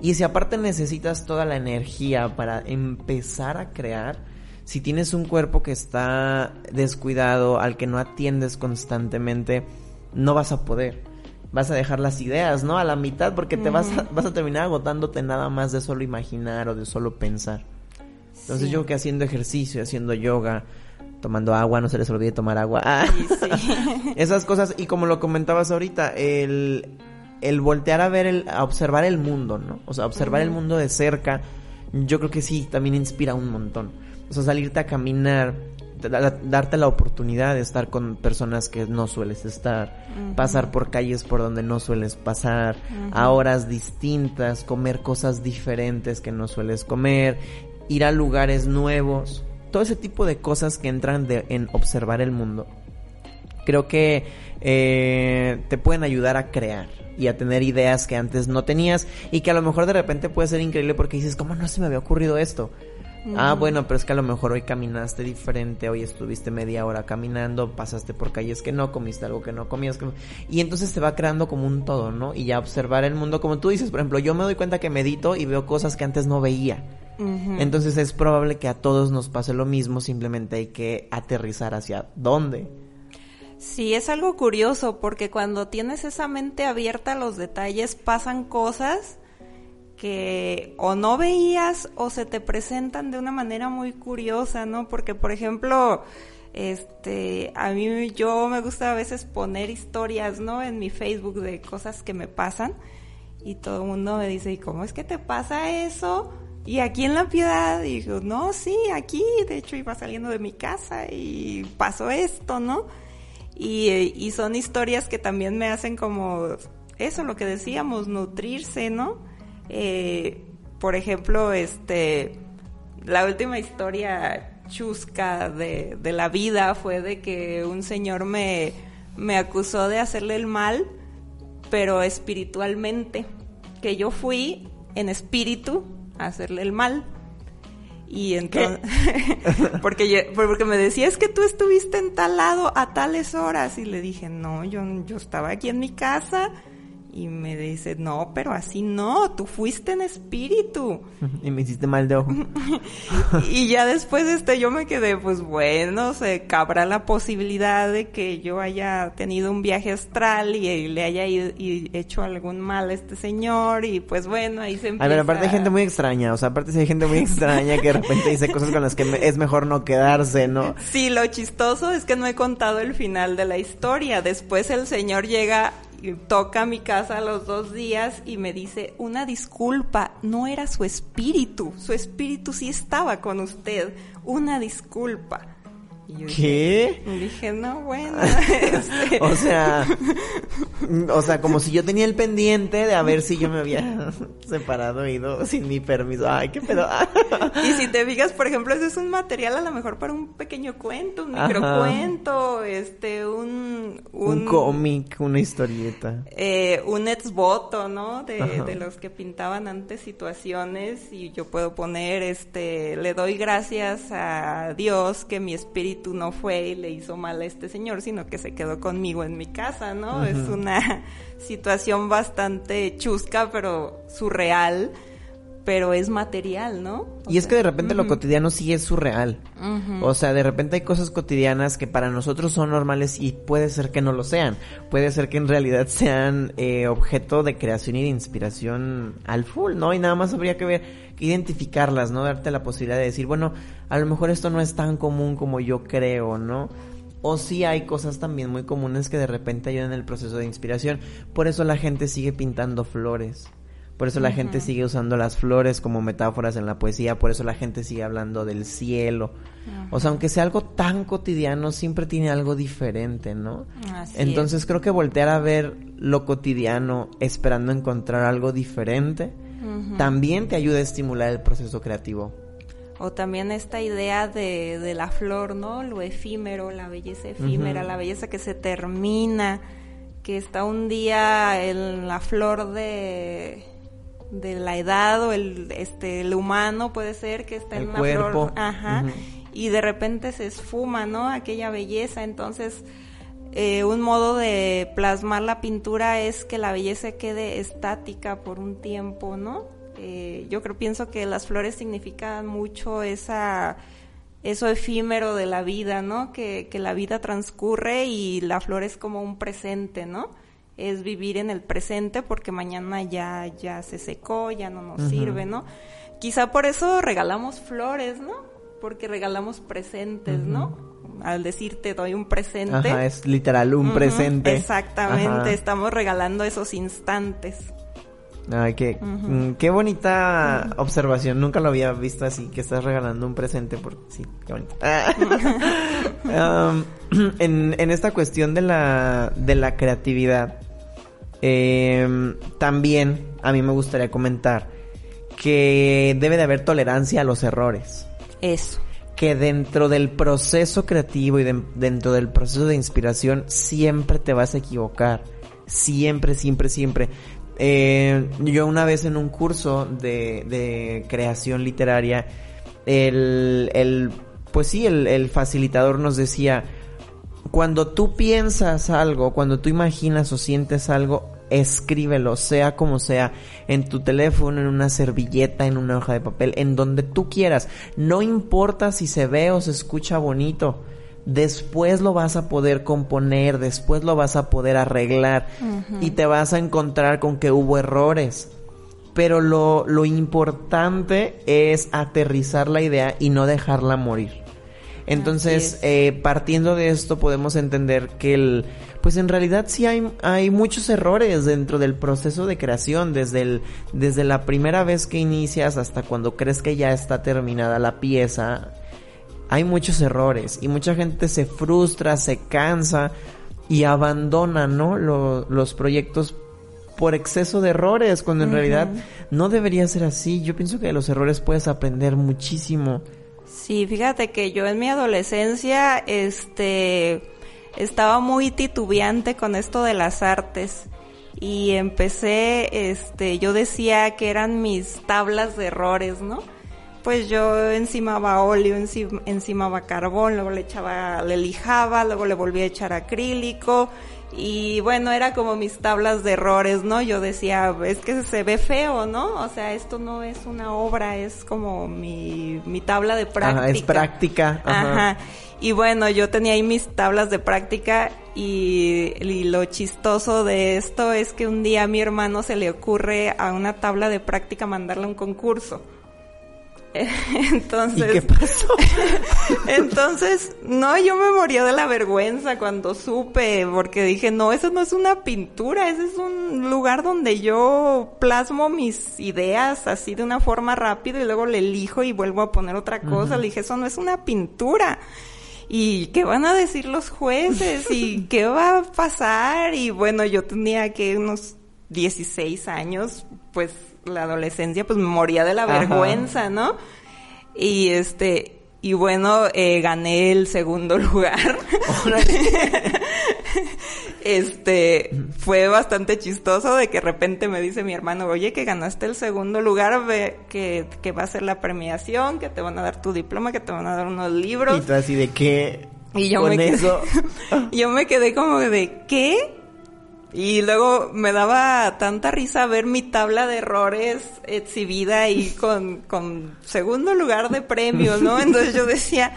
Speaker 2: Y si aparte necesitas toda la energía para empezar a crear, si tienes un cuerpo que está descuidado, al que no atiendes constantemente, no vas a poder. Vas a dejar las ideas, ¿no? A la mitad porque te vas, a, vas a terminar agotándote nada más de solo imaginar o de solo pensar. Entonces yo que haciendo ejercicio, haciendo yoga, tomando agua, no se les olvide tomar agua. Ah. Esas cosas, y como lo comentabas ahorita, el, el voltear a ver, el, a observar el mundo, ¿no? O sea, observar el mundo de cerca, yo creo que sí, también inspira un montón. O sea, salirte a caminar, darte la oportunidad de estar con personas que no sueles estar, pasar por calles por donde no sueles pasar, a horas distintas, comer cosas diferentes que no sueles comer, ir a lugares nuevos, todo ese tipo de cosas que entran en observar el mundo. Creo que eh, te pueden ayudar a crear y a tener ideas que antes no tenías y que a lo mejor de repente puede ser increíble porque dices, ¿cómo no se me había ocurrido esto? Ah, bueno, pero es que a lo mejor hoy caminaste diferente, hoy estuviste media hora caminando, pasaste por calles que no, comiste algo que no comías. Y entonces te va creando como un todo, ¿no? Y ya observar el mundo, como tú dices, por ejemplo, yo me doy cuenta que medito y veo cosas que antes no veía. Entonces es probable que a todos nos pase lo mismo, simplemente hay que aterrizar hacia dónde.
Speaker 3: Sí, es algo curioso porque cuando tienes esa mente abierta a los detalles pasan cosas que o no veías o se te presentan de una manera muy curiosa, ¿no? Porque, por ejemplo, este, a mí yo me gusta a veces poner historias, ¿no? En mi Facebook de cosas que me pasan y todo el mundo me dice, ¿y cómo es que te pasa eso? Y aquí en La Piedad, y digo, no, sí, aquí, de hecho iba saliendo de mi casa y pasó esto, ¿no? Y, y son historias que también me hacen como eso, lo que decíamos, nutrirse, ¿no? Eh, por ejemplo, este, la última historia chusca de, de, la vida fue de que un señor me, me acusó de hacerle el mal, pero espiritualmente, que yo fui en espíritu a hacerle el mal. Y entonces, porque, porque me decía, es que tú estuviste en tal lado a tales horas. Y le dije, no, yo, yo estaba aquí en mi casa y me dice, no, pero así no, tú fuiste en espíritu.
Speaker 2: Y me hiciste mal de ojo.
Speaker 3: y ya después este yo me quedé, pues bueno, se cabra la posibilidad de que yo haya tenido un viaje astral y, le haya hecho algún mal a este señor y pues bueno, ahí se empieza.
Speaker 2: A ver, aparte hay gente muy extraña, o sea, aparte hay gente muy extraña que de repente dice cosas con las que es mejor no quedarse, ¿no?
Speaker 3: Sí, lo chistoso es que no he contado el final de la historia. Después el señor llega toca mi casa los dos días y me dice, una disculpa, no era su espíritu, su espíritu sí estaba con usted, una disculpa.
Speaker 2: ¿Qué?
Speaker 3: Dije, no, bueno.
Speaker 2: Este". o sea, o sea, como si yo tenía el pendiente de a ver si yo me había separado ido sin mi permiso. Ay, qué pedo.
Speaker 3: y si te fijas, por ejemplo, ese es un material a lo mejor para un pequeño cuento, un microcuento, este, un...
Speaker 2: Un, cómic, una historieta.
Speaker 3: Eh, un exvoto, ¿no? De, de los que pintaban antes situaciones y yo puedo poner, este, le doy gracias a Dios que mi espíritu no fue y le hizo mal a este señor, sino que se quedó conmigo en mi casa, ¿no? Es una situación bastante chusca, pero surreal, pero es material, ¿no?
Speaker 2: y es que de repente lo cotidiano sí es surreal. O sea, de repente hay cosas cotidianas que para nosotros son normales y puede ser que no lo sean. Puede ser que en realidad sean eh, objeto de creación y de inspiración al full, ¿no? Y nada más habría que ver, identificarlas, ¿no? Darte la posibilidad de decir, bueno, a lo mejor esto no es tan común como yo creo, ¿no? O sí hay cosas también muy comunes que de repente ayudan en el proceso de inspiración. Por eso la gente sigue pintando flores. Por eso la gente sigue usando las flores como metáforas en la poesía, por eso la gente sigue hablando del cielo. O sea, aunque sea algo tan cotidiano, siempre tiene algo diferente, ¿no? Entonces creo que voltear a ver lo cotidiano esperando encontrar algo diferente, también te ayuda a estimular el proceso creativo.
Speaker 3: O también esta idea de, de la flor, ¿no? Lo efímero, la belleza efímera, la belleza que se termina, que está un día en la flor de de la edad o el este el humano puede ser que está en una flor ajá y de repente se esfuma no aquella belleza. Entonces eh, un modo de plasmar la pintura es que la belleza quede estática por un tiempo, ¿no? Eh, yo creo, pienso que las flores significan mucho esa, eso efímero de la vida, ¿no? Que, que la vida transcurre y la flor es como un presente, ¿no? Es vivir en el presente porque mañana ya, ya se secó, ya no nos sirve, ¿no? Quizá por eso regalamos flores, ¿no? Porque regalamos presentes, ¿no? Al decir te doy un presente.
Speaker 2: Ajá, es literal un presente.
Speaker 3: Exactamente, estamos regalando esos instantes.
Speaker 2: Ay, qué, mm, qué bonita observación. Nunca lo había visto así, que estás regalando un presente. Por... Sí, qué bonito. Um, en, en esta cuestión de la, de la creatividad, eh, también a mí me gustaría comentar que debe de haber tolerancia a los errores.
Speaker 3: Eso
Speaker 2: que dentro del proceso creativo y dentro del proceso de inspiración siempre te vas a equivocar. Siempre, siempre, siempre. Eh, yo una vez en un curso de, creación literaria, el, el pues sí, el facilitador nos decía, cuando tú piensas algo, cuando tú imaginas o sientes algo, escríbelo, sea como sea, en tu teléfono, en una servilleta, en una hoja de papel, en donde tú quieras. No importa si se ve o se escucha bonito. Después lo vas a poder componer, después lo vas a poder arreglar y te vas a encontrar con que hubo errores. Pero lo, lo importante es aterrizar la idea y no dejarla morir. Entonces, eh, partiendo de esto, podemos entender que el, pues en realidad sí hay, hay muchos errores dentro del proceso de creación, desde el, desde la primera vez que inicias hasta cuando crees que ya está terminada la pieza. Hay muchos errores y mucha gente se frustra, se cansa y abandona, ¿no? los proyectos por exceso de errores, cuando en realidad no debería ser así. Yo pienso que de los errores puedes aprender muchísimo.
Speaker 3: Sí, fíjate que yo en mi adolescencia, este, estaba muy titubeante con esto de las artes y empecé, este, yo decía que eran mis tablas de errores, ¿no? Pues yo encimaba óleo, encimaba carbón, luego le echaba, le lijaba, luego le volvía a echar acrílico y bueno, era como mis tablas de errores, ¿no? Yo decía, es que se ve feo, ¿no? O sea, esto no es una obra, es como mi, mi tabla de práctica.
Speaker 2: es práctica.
Speaker 3: Ajá. Y bueno, yo tenía ahí mis tablas de práctica y, lo chistoso de esto es que un día a mi hermano se le ocurre a una tabla de práctica mandarle un concurso. Entonces,
Speaker 2: ¿Y qué pasó?
Speaker 3: entonces, no, yo me moría de la vergüenza cuando supe, porque dije, no, eso no es una pintura, ese es un lugar donde yo plasmo mis ideas así de una forma rápida y luego le elijo y vuelvo a poner otra cosa. Le dije, eso no es una pintura y qué van a decir los jueces y qué va a pasar y bueno, yo tenía que unos 16 años, pues la adolescencia pues me moría de la vergüenza, ¿no? Y este y bueno, eh, gané el segundo lugar. este, fue bastante chistoso de que de repente me dice mi hermano, oye, que ganaste el segundo lugar, ve, que, que va a ser la premiación, que te van a dar tu diploma, que te van a dar unos libros.
Speaker 2: Y tú así de qué.
Speaker 3: Y yo me eso. yo me quedé como de, ¿qué? Y luego me daba tanta risa ver mi tabla de errores exhibida y con, con segundo lugar de premio, ¿no? Entonces yo decía,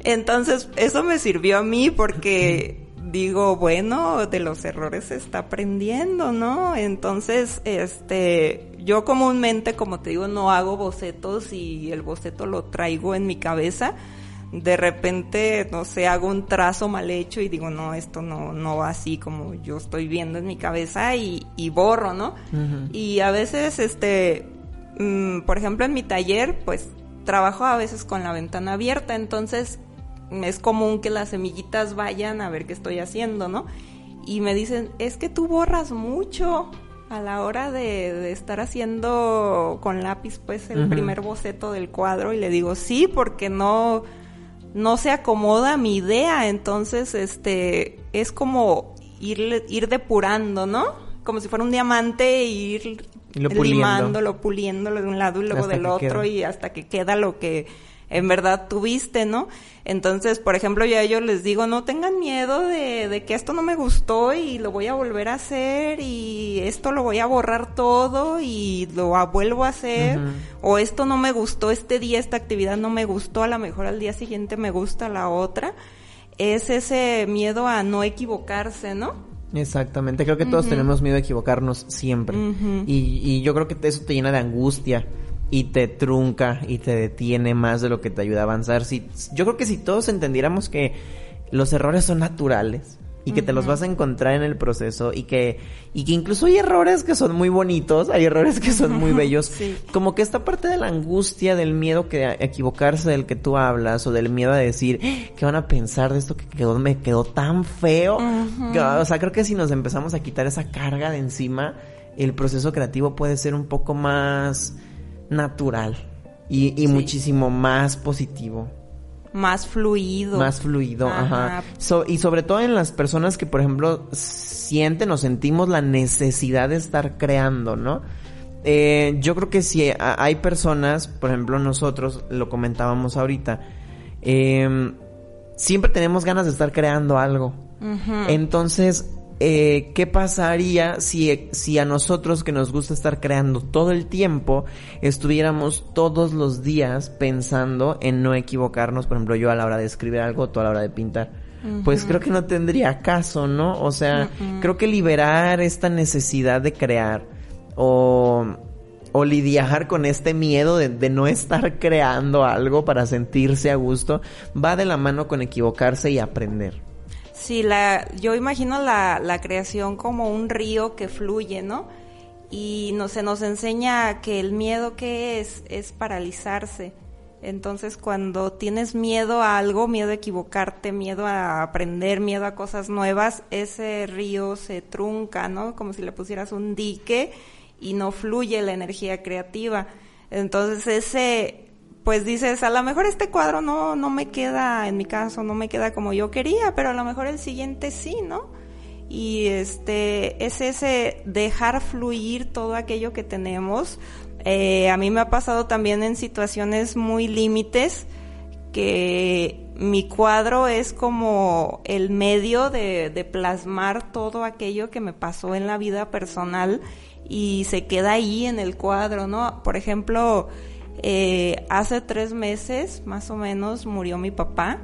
Speaker 3: entonces eso me sirvió a mí porque digo, bueno, de los errores se está aprendiendo, ¿no? Entonces, este, yo comúnmente, como te digo, no hago bocetos y el boceto lo traigo en mi cabeza de repente, no sé, hago un trazo mal hecho y digo, no, esto no, no va así como yo estoy viendo en mi cabeza y, y borro, ¿no? Y a veces, este, mm, por ejemplo, en mi taller, pues trabajo a veces con la ventana abierta, entonces es común que las semillitas vayan a ver qué estoy haciendo, ¿no? Y me dicen, es que tú borras mucho a la hora de, de estar haciendo con lápiz, pues, el primer boceto del cuadro y le digo, sí, porque no no se acomoda mi idea, entonces este es como ir, ir depurando, ¿no? Como si fuera un diamante e ir
Speaker 2: Y lo puliendo.
Speaker 3: limándolo, puliéndolo de un lado y luego
Speaker 2: Hasta
Speaker 3: del otro
Speaker 2: queda.
Speaker 3: y hasta que queda lo que en verdad tuviste, ¿no? Entonces, por ejemplo, yo a ellos les digo, no tengan miedo de, de que esto no me gustó y lo voy a volver a hacer y esto lo voy a borrar todo y lo vuelvo a hacer o esto no me gustó este día, esta actividad no me gustó, a lo mejor al día siguiente me gusta la otra. Es ese miedo a no equivocarse, ¿no?
Speaker 2: Exactamente, creo que todos tenemos miedo a equivocarnos siempre. Y, y yo creo que eso te llena de angustia y te trunca y te detiene más de lo que te ayuda a avanzar. Si, yo creo que si todos entendiéramos que los errores son naturales y que te los vas a encontrar en el proceso y que, y que incluso hay errores que son muy bonitos, hay errores que son muy bellos,
Speaker 3: Sí.
Speaker 2: como que esta parte de la angustia, del miedo que a equivocarse del que tú hablas o del miedo a decir, "¡Ah! ¿qué van a pensar de esto que quedó, me quedó tan feo? Que, O sea, creo que si nos empezamos a quitar esa carga de encima, el proceso creativo puede ser un poco más natural y, y
Speaker 3: Sí.
Speaker 2: muchísimo más positivo.
Speaker 3: Más fluido.
Speaker 2: Más fluido, ajá.
Speaker 3: Ajá.
Speaker 2: So- y sobre todo en las personas que, por ejemplo, sienten o sentimos la necesidad de estar creando, ¿no? Eh, yo creo que si hay personas, por ejemplo nosotros, lo comentábamos ahorita, eh, siempre tenemos ganas de estar creando algo. Entonces, eh, ¿qué pasaría si, si a nosotros que nos gusta estar creando todo el tiempo, estuviéramos todos los días pensando en no equivocarnos? Por ejemplo, yo a la hora de escribir algo, tú a la hora de pintar. Pues creo que no tendría caso, ¿no? O sea, creo que liberar esta necesidad de crear o, o lidiar con este miedo de, de no estar creando algo para sentirse a gusto va de la mano con equivocarse y aprender.
Speaker 3: Sí, la, yo imagino la, la creación como un río que fluye, ¿no? Y no, se nos enseña que el miedo que es es paralizarse. Entonces, cuando tienes miedo a algo, miedo a equivocarte, miedo a aprender, miedo a cosas nuevas, ese río se trunca, ¿no? Como si le pusieras un dique y no fluye la energía creativa. Entonces, ese, pues dices, a lo mejor este cuadro no, no me queda, en mi caso, no me queda como yo quería, pero a lo mejor el siguiente sí, ¿no? Y este, es ese dejar fluir todo aquello que tenemos. Eh, a mí me ha pasado también en situaciones muy límites que mi cuadro es como el medio de, de plasmar todo aquello que me pasó en la vida personal y se queda ahí en el cuadro, ¿no? Por ejemplo, eh, hace tres meses más o menos murió mi papá.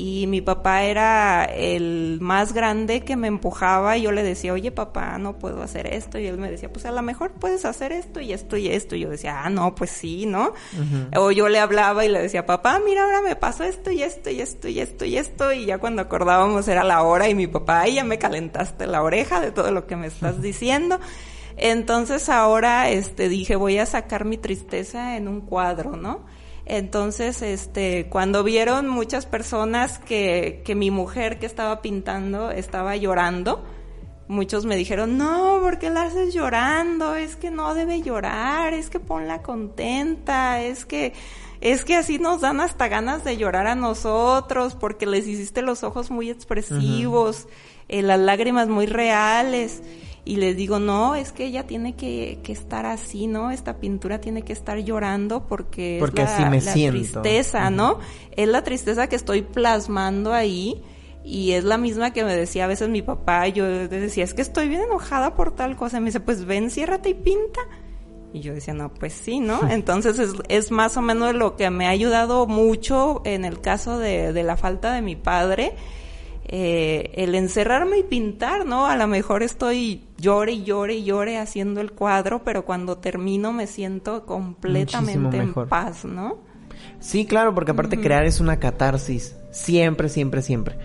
Speaker 3: Y mi papá era el más grande que me empujaba. Y yo le decía, oye papá, no puedo hacer esto y él me decía, pues a lo mejor puedes hacer esto y esto y esto y yo decía, ah, no, pues sí, ¿no? O yo le hablaba y le decía, papá, mira, ahora me pasó esto y esto y esto y esto y esto y ya cuando acordábamos era la hora y mi papá, ay, ya me calentaste la oreja de todo lo que me estás diciendo. Entonces ahora este dije, voy a sacar mi tristeza en un cuadro, ¿no? Entonces, este, cuando vieron muchas personas que, que mi mujer que estaba pintando estaba llorando, muchos me dijeron, no, ¿por qué la haces llorando? Es que no debe llorar, es que ponla contenta, es que, es que así nos dan hasta ganas de llorar a nosotros, porque les hiciste los ojos muy expresivos, eh, las lágrimas muy reales. Y les digo, no, es que ella tiene que, que estar así, ¿no? Esta pintura tiene que estar llorando porque,
Speaker 2: Porque
Speaker 3: es la,
Speaker 2: así me
Speaker 3: la
Speaker 2: siento.
Speaker 3: tristeza, ¿no? Es la tristeza que estoy plasmando ahí y es la misma que me decía a veces mi papá. Yo le decía, es que estoy bien enojada por tal cosa. Y me dice, pues ven, ciérrate y pinta. Y yo decía, no, pues sí, ¿no? Entonces es, es más o menos lo que me ha ayudado mucho en el caso de, de la falta de mi padre. Eh, el encerrarme y pintar, ¿no? A lo mejor estoy llore y llore y llore haciendo el cuadro, pero cuando termino me siento completamente en paz, ¿no?
Speaker 2: Sí, claro, porque aparte crear es una catarsis. Siempre, siempre, siempre.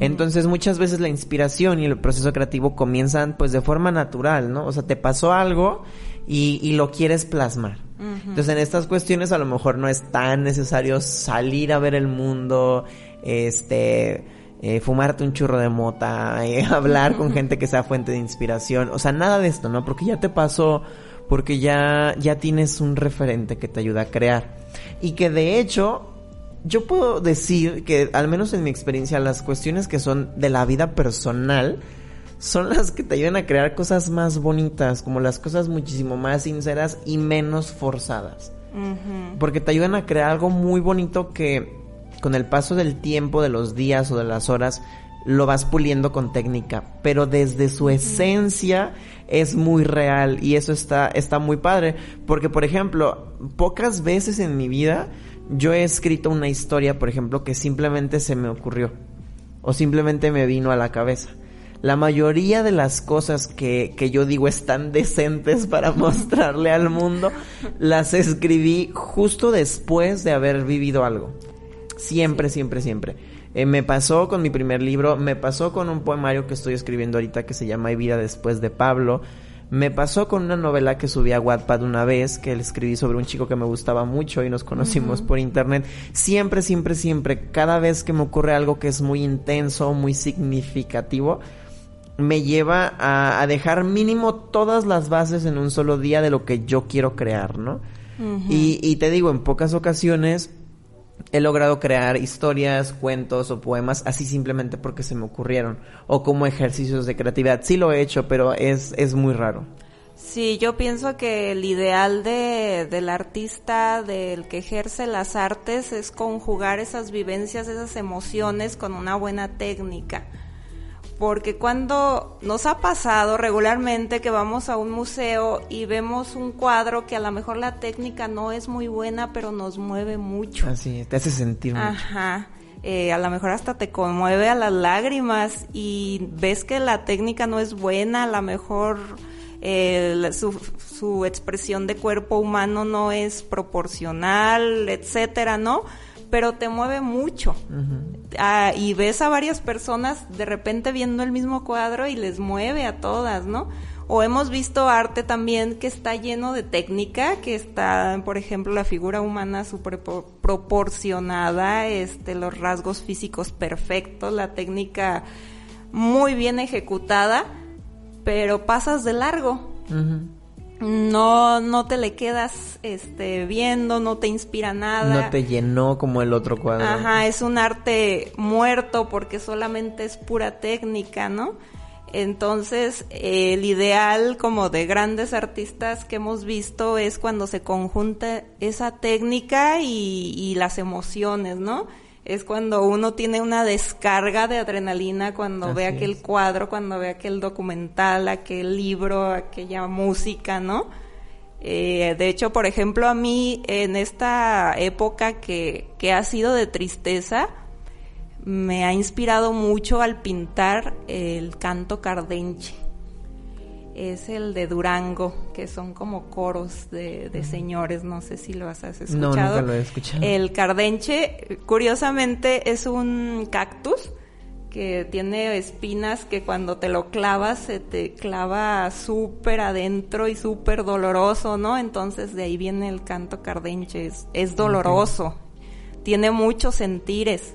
Speaker 2: Entonces muchas veces la inspiración y el proceso creativo comienzan pues de forma natural, ¿no? O sea, te pasó algo y, y lo quieres plasmar. Entonces en estas cuestiones a lo mejor no es tan necesario salir a ver el mundo, este, eh, fumarte un churro de mota, eh, hablar con gente que sea fuente de inspiración, o sea, nada de esto, ¿no? Porque ya te pasó, porque ya, ya tienes un referente que te ayuda a crear. Y que de hecho, yo puedo decir que, al menos en mi experiencia, las cuestiones que son de la vida personal son las que te ayudan a crear cosas más bonitas, como las cosas muchísimo más sinceras y menos forzadas. Porque te ayudan a crear algo muy bonito que con el paso del tiempo, de los días o de las horas, lo vas puliendo con técnica, pero desde su esencia es muy real y eso está, está muy padre. Porque, por ejemplo, pocas veces en mi vida yo he escrito una historia, por ejemplo, que simplemente se me ocurrió o simplemente me vino a la cabeza. La mayoría de las cosas que, que yo digo están decentes para mostrarle al mundo, las escribí justo después de haber vivido algo. Siempre, siempre, siempre. Eh, me pasó con mi primer libro, me pasó con un poemario que estoy escribiendo ahorita que se llama Hay vida después de Pablo. Me pasó con una novela que subí a Wattpad una vez, que le escribí sobre un chico que me gustaba mucho y nos conocimos por internet. Siempre, siempre, siempre, cada vez que me ocurre algo que es muy intenso, muy significativo, me lleva a, dejar mínimo todas las bases en un solo día de lo que yo quiero crear, ¿no? y, y te digo, en pocas ocasiones he logrado crear historias, cuentos o poemas así simplemente porque se me ocurrieron o como ejercicios de creatividad. Sí lo he hecho, pero es, es muy raro.
Speaker 3: Sí, yo pienso que el ideal de, del artista, del que ejerce las artes, es conjugar esas vivencias, esas emociones con una buena técnica porque cuando nos ha pasado regularmente que vamos a un museo y vemos un cuadro que a lo mejor la técnica no es muy buena, pero nos mueve mucho.
Speaker 2: Así, te hace sentir mucho.
Speaker 3: Ajá. Eh, a lo mejor hasta te conmueve a las lágrimas y ves que la técnica no es buena, a lo mejor eh, su, su expresión de cuerpo humano no es proporcional, etcétera, ¿no? Pero te mueve mucho. Ah, y ves a varias personas de repente viendo el mismo cuadro y les mueve a todas, ¿no? O hemos visto arte también que está lleno de técnica, que está, por ejemplo, la figura humana súper proporcionada, este, los rasgos físicos perfectos, la técnica muy bien ejecutada, pero pasas de largo no no te le quedas este viendo, no te inspira nada.
Speaker 2: No te llenó como el otro cuadro.
Speaker 3: Ajá, es un arte muerto porque solamente es pura técnica, ¿no? Entonces, el ideal como de grandes artistas que hemos visto es cuando se conjunta esa técnica y, y las emociones, ¿no? Es cuando uno tiene una descarga de adrenalina cuando ve aquel cuadro, cuando ve aquel documental, aquel libro, aquella música, ¿no? Eh, de hecho, por ejemplo, a mí en esta época que, que ha sido de tristeza, me ha inspirado mucho al pintar el canto cardenche es el de Durango, que son como coros de, señores, no sé si lo has escuchado.
Speaker 2: No, nunca lo he escuchado.
Speaker 3: El cardenche, curiosamente, es un cactus que tiene espinas que cuando te lo clavas se te clava súper adentro y súper doloroso, ¿no? Entonces de ahí viene el canto cardenche, es, doloroso, tiene muchos sentires.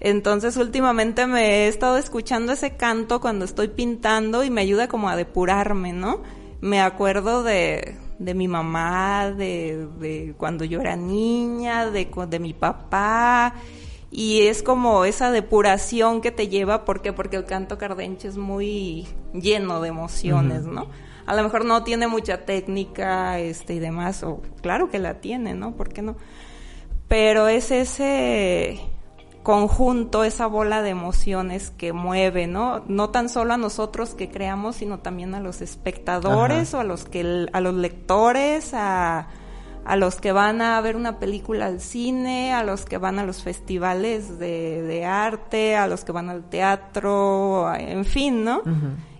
Speaker 3: Entonces últimamente me he estado escuchando ese canto cuando estoy pintando y me ayuda como a depurarme, ¿no? Me acuerdo de, de mi mamá, de, de cuando yo era niña, de, de mi papá, y es como esa depuración que te lleva, ¿por qué? Porque el canto cardenche es muy lleno de emociones, ¿no? A lo mejor no tiene mucha técnica, este, y demás, o claro que la tiene, ¿no? ¿Por qué no? Pero es ese, conjunto, esa bola de emociones que mueve, ¿no? No tan solo a nosotros que creamos, sino también a los espectadores o a los que a los lectores, a, a los que van a ver una película al cine, a los que van a los festivales de, de arte, a los que van al teatro, en fin, ¿no?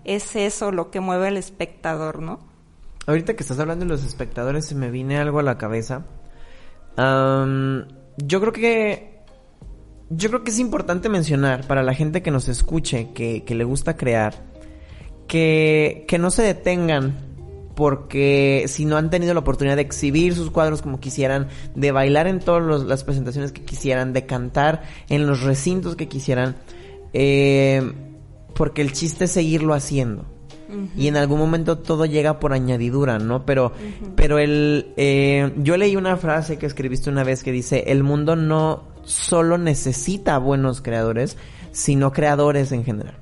Speaker 3: Es eso lo que mueve al espectador, ¿no?
Speaker 2: Ahorita que estás hablando de los espectadores, se me viene algo a la cabeza. yo creo que yo creo que es importante mencionar para la gente que nos escuche, que, que le gusta crear, que, que no se detengan porque si no han tenido la oportunidad de exhibir sus cuadros como quisieran, de bailar en todas las presentaciones que quisieran, de cantar en los recintos que quisieran, eh, porque el chiste es seguirlo haciendo. Y en algún momento todo llega por añadidura, ¿no? Pero, pero el, eh, yo leí una frase que escribiste una vez que dice, el mundo no solo necesita buenos creadores, sino creadores en general.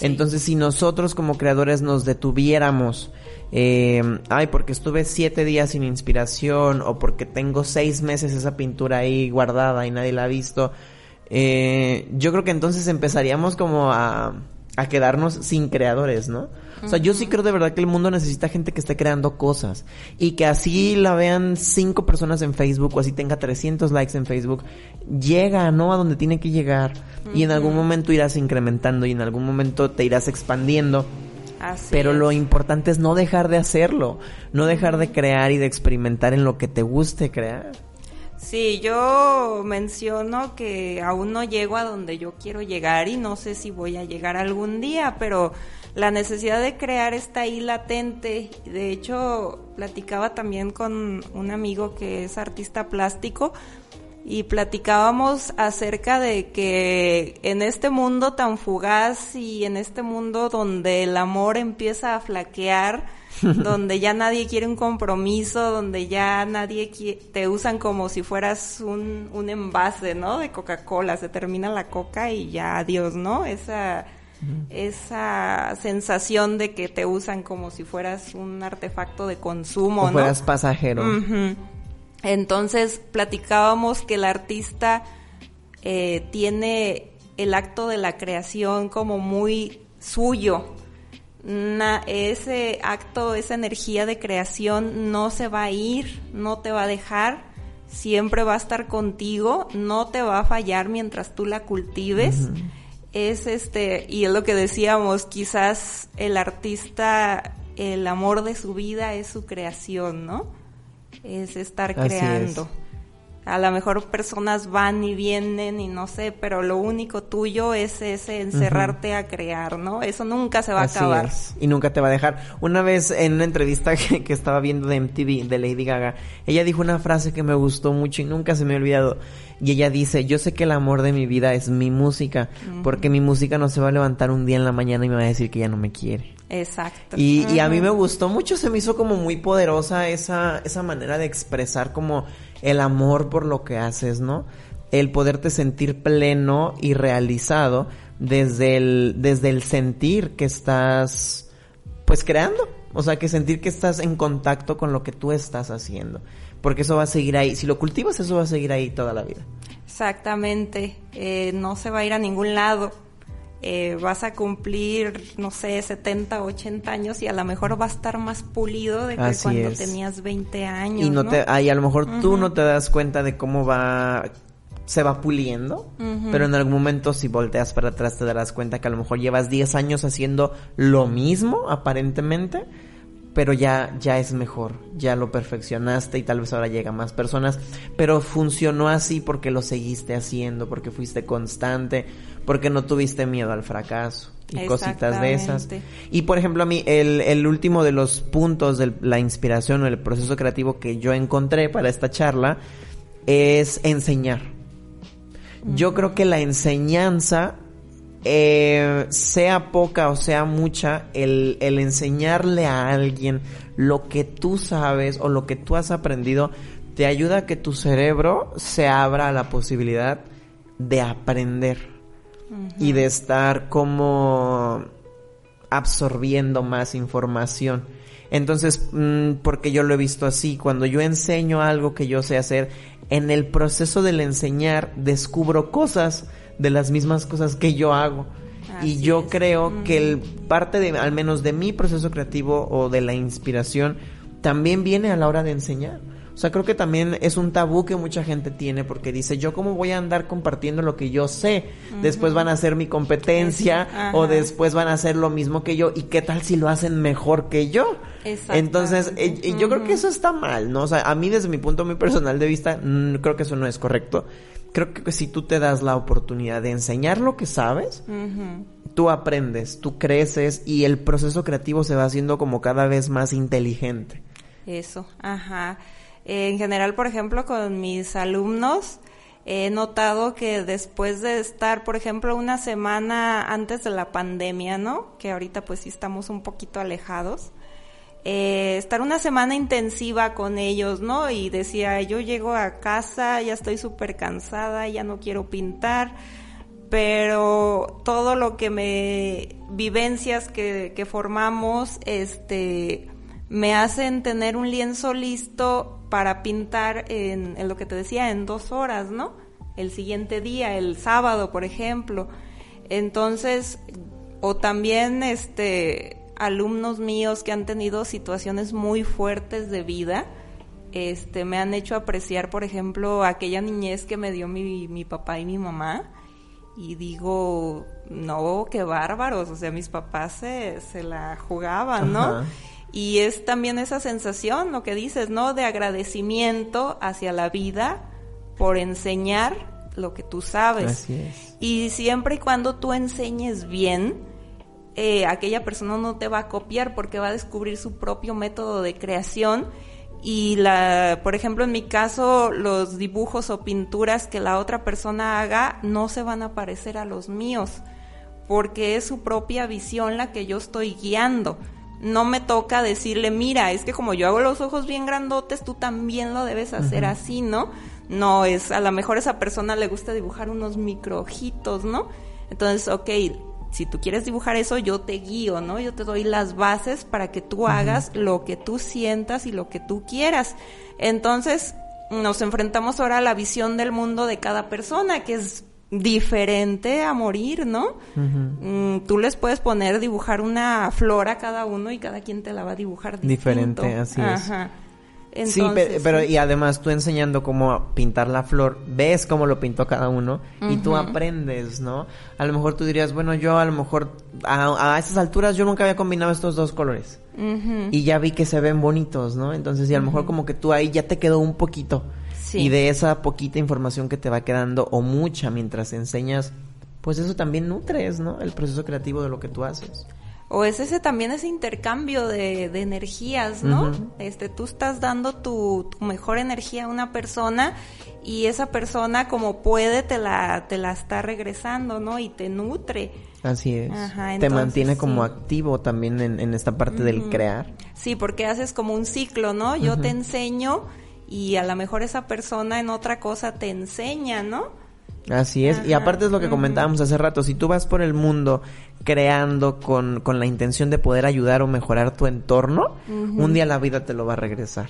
Speaker 2: Entonces, si nosotros como creadores nos detuviéramos, eh, ay, porque estuve siete días sin inspiración o porque tengo seis meses esa pintura ahí guardada y nadie la ha visto, eh, yo creo que entonces empezaríamos como a, a quedarnos sin creadores, ¿no? O sea, yo sí creo de verdad que el mundo necesita gente que esté creando cosas y que así la vean cinco personas en Facebook o así tenga 300 likes en Facebook, llega, ¿no? A donde tiene que llegar y en algún momento irás incrementando y en algún momento te irás expandiendo.
Speaker 3: Así
Speaker 2: Pero
Speaker 3: es.
Speaker 2: lo importante es no dejar de hacerlo, no dejar de crear y de experimentar en lo que te guste crear.
Speaker 3: Sí, yo menciono que aún no llego a donde yo quiero llegar y no sé si voy a llegar algún día, pero la necesidad de crear está ahí latente. De hecho, platicaba también con un amigo que es artista plástico y platicábamos acerca de que en este mundo tan fugaz y en este mundo donde el amor empieza a flaquear, donde ya nadie quiere un compromiso, donde ya nadie te usan como si fueras un, un envase, ¿no? De Coca-Cola, se termina la coca y ya adiós, ¿no? Esa, esa sensación de que te usan como si fueras un artefacto de consumo,
Speaker 2: O
Speaker 3: ¿no?
Speaker 2: fueras pasajero.
Speaker 3: Entonces platicábamos que el artista eh, tiene el acto de la creación como muy suyo. Na- ese acto, esa energía de creación no se va a ir, no te va a dejar, siempre va a estar contigo, no te va a fallar mientras tú la cultives. Es este, y es lo que decíamos, quizás el artista, el amor de su vida es su creación, ¿no? Es estar
Speaker 2: Así
Speaker 3: creando.
Speaker 2: es.
Speaker 3: A lo mejor personas van y vienen y no sé, pero lo único tuyo es ese encerrarte a crear, ¿no? Eso nunca se va
Speaker 2: Así
Speaker 3: a acabar.
Speaker 2: es, y nunca te va a dejar. Una vez en una entrevista que, que estaba viendo de MTV de Lady Gaga, ella dijo una frase que me gustó mucho y nunca se me ha olvidado. Y ella dice, yo sé que el amor de mi vida es mi música, porque mi música no se va a levantar un día en la mañana y me va a decir que ya no me quiere.
Speaker 3: Exacto.
Speaker 2: Y, y a mí me gustó mucho, se me hizo como muy poderosa esa, esa manera de expresar como el amor por lo que haces, ¿no? El poderte sentir pleno y realizado desde el, desde el sentir que estás, pues creando. O sea, que sentir que estás en contacto con lo que tú estás haciendo. Porque eso va a seguir ahí. Si lo cultivas, eso va a seguir ahí toda la vida.
Speaker 3: Exactamente. Eh, no se va a ir a ningún lado. Eh, vas a cumplir, no sé, 70, 80 años y a lo mejor va a estar más pulido de que
Speaker 2: Así
Speaker 3: cuando
Speaker 2: es.
Speaker 3: tenías 20 años.
Speaker 2: y no, te, ay, a lo mejor tú no te das cuenta de cómo va, se va puliendo, pero en algún momento si volteas para atrás te darás cuenta que a lo mejor llevas 10 años haciendo lo mismo, aparentemente, pero ya, ya es mejor, ya lo perfeccionaste y tal vez ahora llega a más personas, pero funcionó así porque lo seguiste haciendo, porque fuiste constante, porque no tuviste miedo al fracaso y cositas de esas. Y por ejemplo, a mí, el, el último de los puntos de la inspiración o el proceso creativo que yo encontré para esta charla es enseñar. Yo creo que la enseñanza, eh, sea poca o sea mucha, el, el enseñarle a alguien lo que tú sabes o lo que tú has aprendido, te ayuda a que tu cerebro se abra a la posibilidad de aprender y de estar como absorbiendo más información. Entonces, mm, porque yo lo he visto así, cuando yo enseño algo que yo sé hacer, en el proceso del enseñar descubro cosas de las mismas cosas que yo hago. y yo
Speaker 3: es.
Speaker 2: creo que el, parte de, al menos de mi proceso creativo o de la inspiración, también viene a la hora de enseñar. O sea, creo que también es un tabú que mucha gente tiene porque dice, yo cómo voy a andar compartiendo lo que yo sé, después van a hacer mi competencia
Speaker 3: Ajá.
Speaker 2: o después van a hacer lo mismo que yo y qué tal si lo hacen mejor que yo. Entonces, eh, eh, yo creo que eso está mal, ¿no? O sea, a mí desde mi punto muy personal de vista, mm, creo que eso no es correcto. Creo que si tú te das la oportunidad de enseñar lo que sabes,
Speaker 3: Ujú.
Speaker 2: tú aprendes, tú creces y el proceso creativo se va haciendo como cada vez más inteligente.
Speaker 3: Eso, ajá. Eh, en general, por ejemplo, con mis alumnos, he notado que después de estar, por ejemplo, una semana antes de la pandemia, ¿no? Que ahorita pues sí estamos un poquito alejados. Eh, estar una semana intensiva con ellos, ¿no? Y decía, yo llego a casa, ya estoy súper cansada, ya no quiero pintar, pero todo lo que me vivencias que, que formamos este me hacen tener un lienzo listo para pintar en, en, lo que te decía en dos horas no el siguiente día el sábado por ejemplo entonces o también este alumnos míos que han tenido situaciones muy fuertes de vida este me han hecho apreciar por ejemplo aquella niñez que me dio mi, mi papá y mi mamá y digo, no, qué bárbaros, o sea, mis papás se, se la jugaban, ¿no? Ajá. Y es también esa sensación, lo que dices, ¿no? De agradecimiento hacia la vida por enseñar lo que tú sabes.
Speaker 2: Así es.
Speaker 3: Y siempre y cuando tú enseñes bien, eh, aquella persona no te va a copiar porque va a descubrir su propio método de creación y la, por ejemplo, en mi caso, los dibujos o pinturas que la otra persona haga no se van a parecer a los míos, porque es su propia visión la que yo estoy guiando. No me toca decirle, mira, es que como yo hago los ojos bien grandotes, tú también lo debes hacer uh -huh. así, ¿no? No, es, a lo mejor a esa persona le gusta dibujar unos microojitos, ¿no? Entonces, ok, si tú quieres dibujar eso, yo te guío, ¿no? Yo te doy las bases para que tú hagas uh -huh. lo que tú sientas y lo que tú quieras. Entonces, nos enfrentamos ahora a la visión del mundo de cada persona, que es diferente a morir, ¿no? Uh -huh. mm, tú les puedes poner dibujar una flor a cada uno y cada quien te la va a dibujar distinto.
Speaker 2: Diferente, así
Speaker 3: Ajá.
Speaker 2: es. Entonces, sí, pero, pero, y además tú enseñando cómo pintar la flor, ves cómo lo pintó cada uno uh -huh. y tú aprendes, ¿no? A lo mejor tú dirías, bueno, yo a lo mejor a, a esas alturas yo nunca había combinado estos dos colores uh -huh. y ya vi que se ven bonitos, ¿no? Entonces, y a lo mejor como que tú ahí ya te quedó un poquito sí. y de esa poquita información que te va quedando o mucha mientras enseñas, pues eso también nutres, ¿no? El proceso creativo de lo que tú haces
Speaker 3: o es ese también ese intercambio de, de energías, ¿no? Uh -huh. Este, tú estás dando tu, tu, mejor energía a una persona y esa persona como puede te la, te la está regresando, ¿no? Y te nutre.
Speaker 2: Así es. Ajá, entonces, te mantiene como sí. activo también en, en esta parte uh -huh. del crear.
Speaker 3: Sí, porque haces como un ciclo, ¿no? Yo uh -huh. te enseño y a lo mejor esa persona en otra cosa te enseña, ¿no?
Speaker 2: Así es, Ajá. y aparte es lo que comentábamos hace rato, si tú vas por el mundo creando con, con la intención de poder ayudar o mejorar tu entorno, uh -huh. un día la vida te lo va a regresar.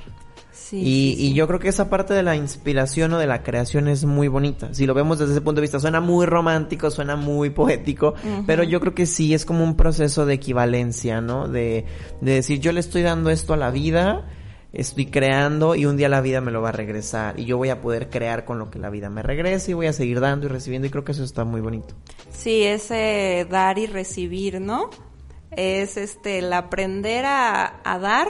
Speaker 3: Sí,
Speaker 2: y,
Speaker 3: sí, sí.
Speaker 2: y, yo creo que esa parte de la inspiración o de la creación es muy bonita. Si lo vemos desde ese punto de vista, suena muy romántico, suena muy poético, uh -huh. pero yo creo que sí es como un proceso de equivalencia, ¿no? De, de decir, yo le estoy dando esto a la vida, estoy creando y un día la vida me lo va a regresar y yo voy a poder crear con lo que la vida me regrese y voy a seguir dando y recibiendo y creo que eso está muy bonito.
Speaker 3: Sí, ese dar y recibir, ¿no? Es este el aprender a, a dar,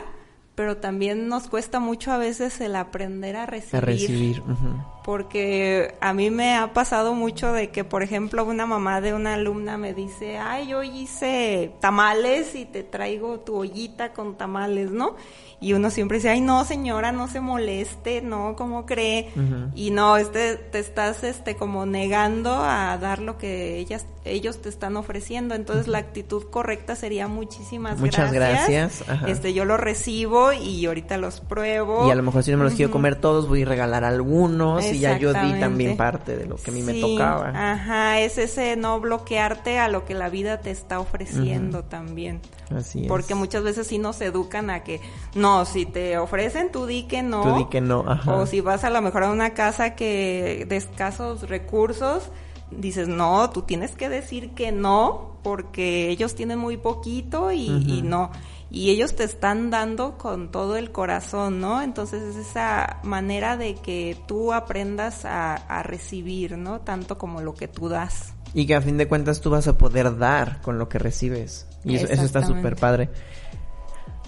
Speaker 3: pero también nos cuesta mucho a veces el aprender a recibir.
Speaker 2: A recibir. Uh -huh.
Speaker 3: Porque a mí me ha pasado mucho de que, por ejemplo, una mamá de una alumna me dice, ay, hoy hice tamales y te traigo tu ollita con tamales, ¿no? y uno siempre dice, ay no señora, no se moleste, no, ¿cómo cree? Uh -huh. Y no, este, te estás este como negando a dar lo que ellas, ellos te están ofreciendo. Entonces uh -huh. la actitud correcta sería muchísimas
Speaker 2: Muchas gracias.
Speaker 3: gracias. Este, yo lo recibo y ahorita los pruebo.
Speaker 2: Y a lo mejor si no me los uh -huh. quiero comer todos, voy a regalar algunos y ya yo di también parte de lo que a mí sí. me tocaba.
Speaker 3: Ajá, es ese no bloquearte a lo que la vida te está ofreciendo también.
Speaker 2: Así es.
Speaker 3: Porque muchas veces sí nos educan a que no, si te ofrecen, tú di que no.
Speaker 2: Tú di que no, ajá.
Speaker 3: O si vas a lo mejor a una casa que de escasos recursos, dices, no, tú tienes que decir que no, porque ellos tienen muy poquito y, uh -huh. y no. Y ellos te están dando con todo el corazón, ¿no? Entonces es esa manera de que tú aprendas a, a recibir, ¿no? Tanto como lo que tú das.
Speaker 2: Y que a fin de cuentas tú vas a poder dar con lo que recibes. Y eso, eso está súper padre.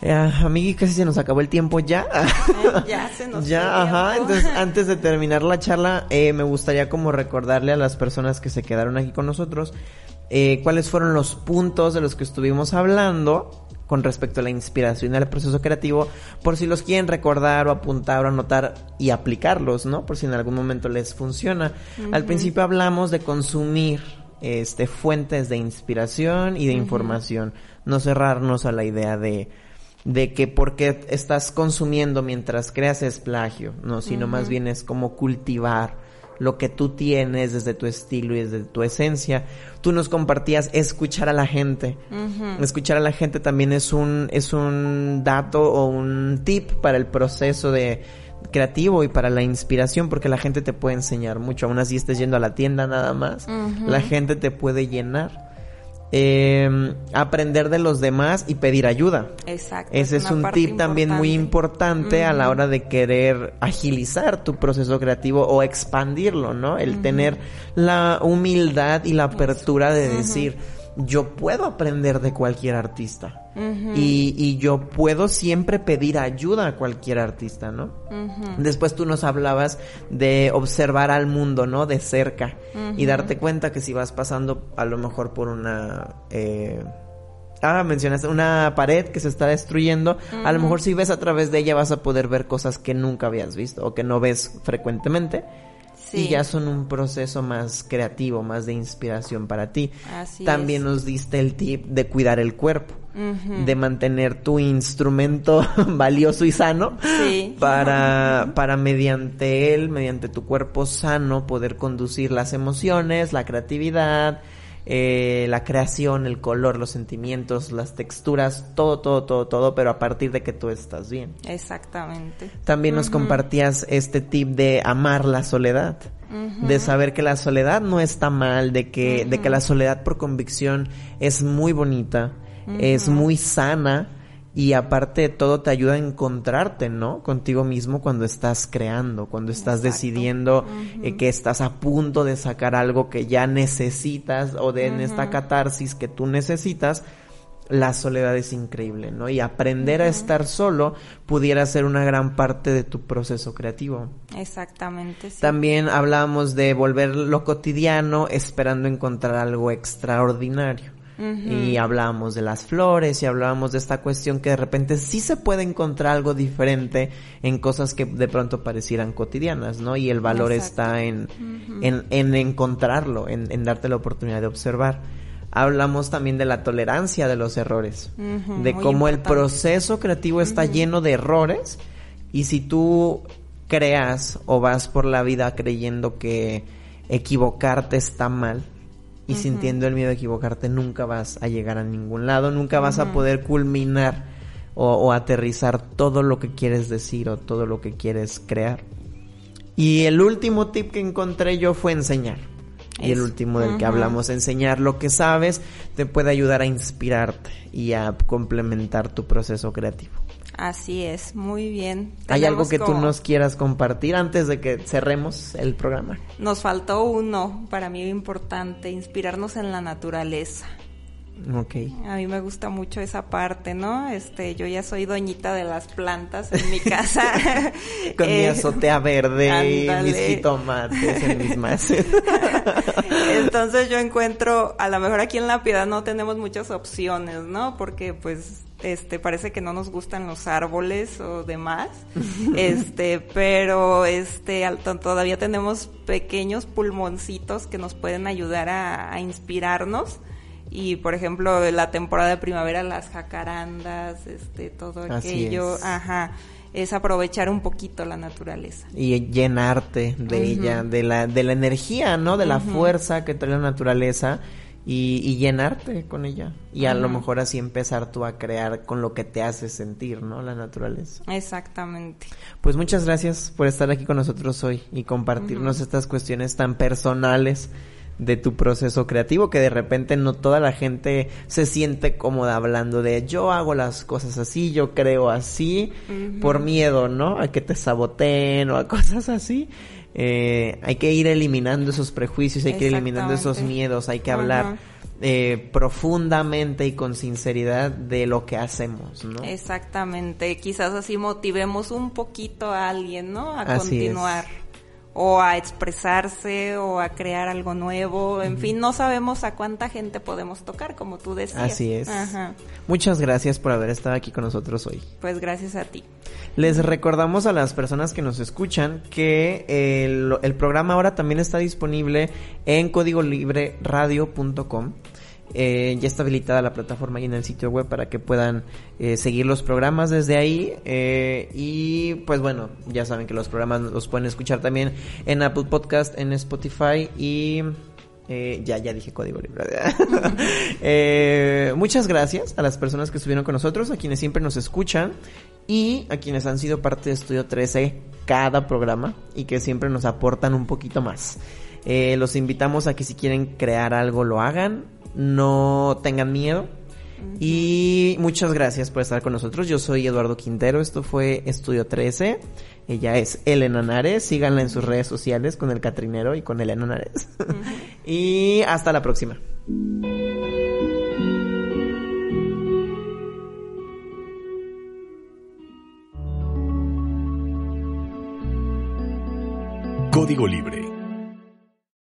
Speaker 2: Eh, amigui, casi se nos acabó el tiempo ya.
Speaker 3: Eh, ya se nos
Speaker 2: Ya, ajá. Entonces, antes de terminar la charla, eh, me gustaría como recordarle a las personas que se quedaron aquí con nosotros eh, cuáles fueron los puntos de los que estuvimos hablando con respecto a la inspiración y al proceso creativo, por si los quieren recordar o apuntar o anotar y aplicarlos, ¿no? Por si en algún momento les funciona. Uh -huh. Al principio hablamos de consumir este fuentes de inspiración y de uh -huh. información, no cerrarnos a la idea de de que porque estás consumiendo mientras creas es plagio, no, sino uh -huh. más bien es como cultivar lo que tú tienes desde tu estilo y desde tu esencia. Tú nos compartías escuchar a la gente. Escuchar a la gente también es un, es un dato o un tip para el proceso de creativo y para la inspiración porque la gente te puede enseñar mucho. Aún así estés yendo a la tienda nada más, la gente te puede llenar. Eh, aprender de los demás y pedir ayuda.
Speaker 3: Exacto.
Speaker 2: Ese es, un tip también muy importante a la hora de querer agilizar tu proceso creativo o expandirlo, ¿no? El tener la humildad y la apertura de decir, yo puedo aprender de cualquier artista. y, y, yo puedo siempre pedir ayuda a cualquier artista, ¿no? Después tú nos hablabas de observar al mundo, ¿no? De cerca. Y darte cuenta que si vas pasando a lo mejor por una... Eh, Ah, mencionaste una pared que se está destruyendo. A lo mejor si ves a través de ella vas a poder ver cosas que nunca habías visto o que no ves frecuentemente. Y ya son un proceso más creativo, más de inspiración para ti.
Speaker 3: Así
Speaker 2: También nos diste el tip de cuidar el cuerpo, de mantener tu instrumento valioso y sano
Speaker 3: Sí.
Speaker 2: para, para mediante él, mediante tu cuerpo sano, poder conducir las emociones, la creatividad, eh, la creación, el color, los sentimientos, las texturas, todo, todo, todo, todo, pero a partir de que tú estás bien.
Speaker 3: Exactamente.
Speaker 2: También nos compartías este tip de amar la soledad, de saber que la soledad no está mal, de que, de que la soledad por convicción es muy bonita, es muy sana y aparte de todo te ayuda a encontrarte, ¿no? Contigo mismo cuando estás creando, cuando estás decidiendo eh, que estás a punto de sacar algo que ya necesitas o de en esta catarsis que tú necesitas. La soledad es increíble, ¿no? Y aprender a estar solo pudiera ser una gran parte de tu proceso creativo.
Speaker 3: Exactamente, sí.
Speaker 2: También hablábamos de volver lo cotidiano esperando encontrar algo extraordinario. Y hablábamos de las flores y hablábamos de esta cuestión que de repente sí se puede encontrar algo diferente en cosas que de pronto parecieran cotidianas, ¿no? Y el valor
Speaker 3: Exacto.
Speaker 2: está en, en, en encontrarlo, en, en darte la oportunidad de observar. Hablamos también de la tolerancia de los errores, de cómo el proceso creativo está lleno de errores y si tú creas o vas por la vida creyendo que equivocarte está mal y sintiendo el miedo de equivocarte nunca vas a llegar a ningún lado, nunca vas a poder culminar o, o aterrizar todo lo que quieres decir o todo lo que quieres crear. Y el último tip que encontré yo fue enseñar. Y el último del que hablamos, enseñar lo que sabes, te puede ayudar a inspirarte y a complementar tu proceso creativo.
Speaker 3: Así es, muy bien.
Speaker 2: ¿Hay algo que tú
Speaker 3: como-
Speaker 2: nos quieras compartir antes de que cerremos el programa?
Speaker 3: Nos faltó uno, para mí importante, inspirarnos en la naturaleza.
Speaker 2: Ok.
Speaker 3: A mí me gusta mucho esa parte, ¿no? Este, yo ya soy doñita de las plantas en mi casa.
Speaker 2: Con mi
Speaker 3: Eh,
Speaker 2: azotea verde y mis jitomates en mis macetas.
Speaker 3: Entonces yo encuentro, a lo mejor aquí en La Piedad no tenemos muchas opciones, ¿no? Porque pues este parece que no nos gustan los árboles o demás. este, pero este al- todavía tenemos pequeños pulmoncitos que nos pueden ayudar a, a inspirarnos. Y por ejemplo, la temporada de primavera las jacarandas, este todo aquello,
Speaker 2: es.
Speaker 3: ajá, es aprovechar un poquito la naturaleza.
Speaker 2: y llenarte de ella, de la, de la energía, ¿no? De la fuerza que trae la naturaleza y, y llenarte con ella. Y a lo mejor así empezar tú a crear con lo que te hace sentir, ¿no? La naturaleza.
Speaker 3: Exactamente.
Speaker 2: Pues muchas gracias por estar aquí con nosotros hoy y compartirnos estas cuestiones tan personales de tu proceso creativo que de repente no toda la gente se siente cómoda hablando de yo hago las cosas así, yo creo así, por miedo, ¿no? A que te saboteen o a cosas así. Eh, hay que ir eliminando esos prejuicios, hay que ir eliminando esos miedos, hay que hablar
Speaker 3: Ajá.
Speaker 2: eh, profundamente y con sinceridad de lo que hacemos, ¿no?
Speaker 3: Exactamente, quizás así motivemos un poquito a alguien, ¿no? A
Speaker 2: Así
Speaker 3: continuar o a expresarse o a crear algo nuevo, en fin, no sabemos a cuánta gente podemos tocar, como tú decías.
Speaker 2: Así es.
Speaker 3: Ajá.
Speaker 2: Muchas gracias por haber estado aquí con nosotros hoy.
Speaker 3: Pues gracias a ti.
Speaker 2: Les recordamos a las personas que nos escuchan que el, el programa ahora también está disponible en códigolibreradio.com. Eh, ya está habilitada la plataforma ahí en el sitio web para que puedan eh, seguir los programas desde ahí. Eh, y pues bueno, ya saben que los programas los pueden escuchar también en Apple Podcast, en Spotify y... Ya, ya dije código libre. muchas gracias a las personas que estuvieron con nosotros, a quienes siempre nos escuchan y a quienes han sido parte de Estudio 13 cada programa y que siempre nos aportan un poquito más. Los invitamos a que si quieren crear algo lo hagan, no tengan miedo. Y muchas gracias por estar con nosotros. Yo soy Eduardo Quintero. Esto fue Estudio 13. Ella es Elena Nares. Síganla en sus redes sociales con el Catrinero y con Elena Nares. y hasta la próxima.
Speaker 1: Código Libre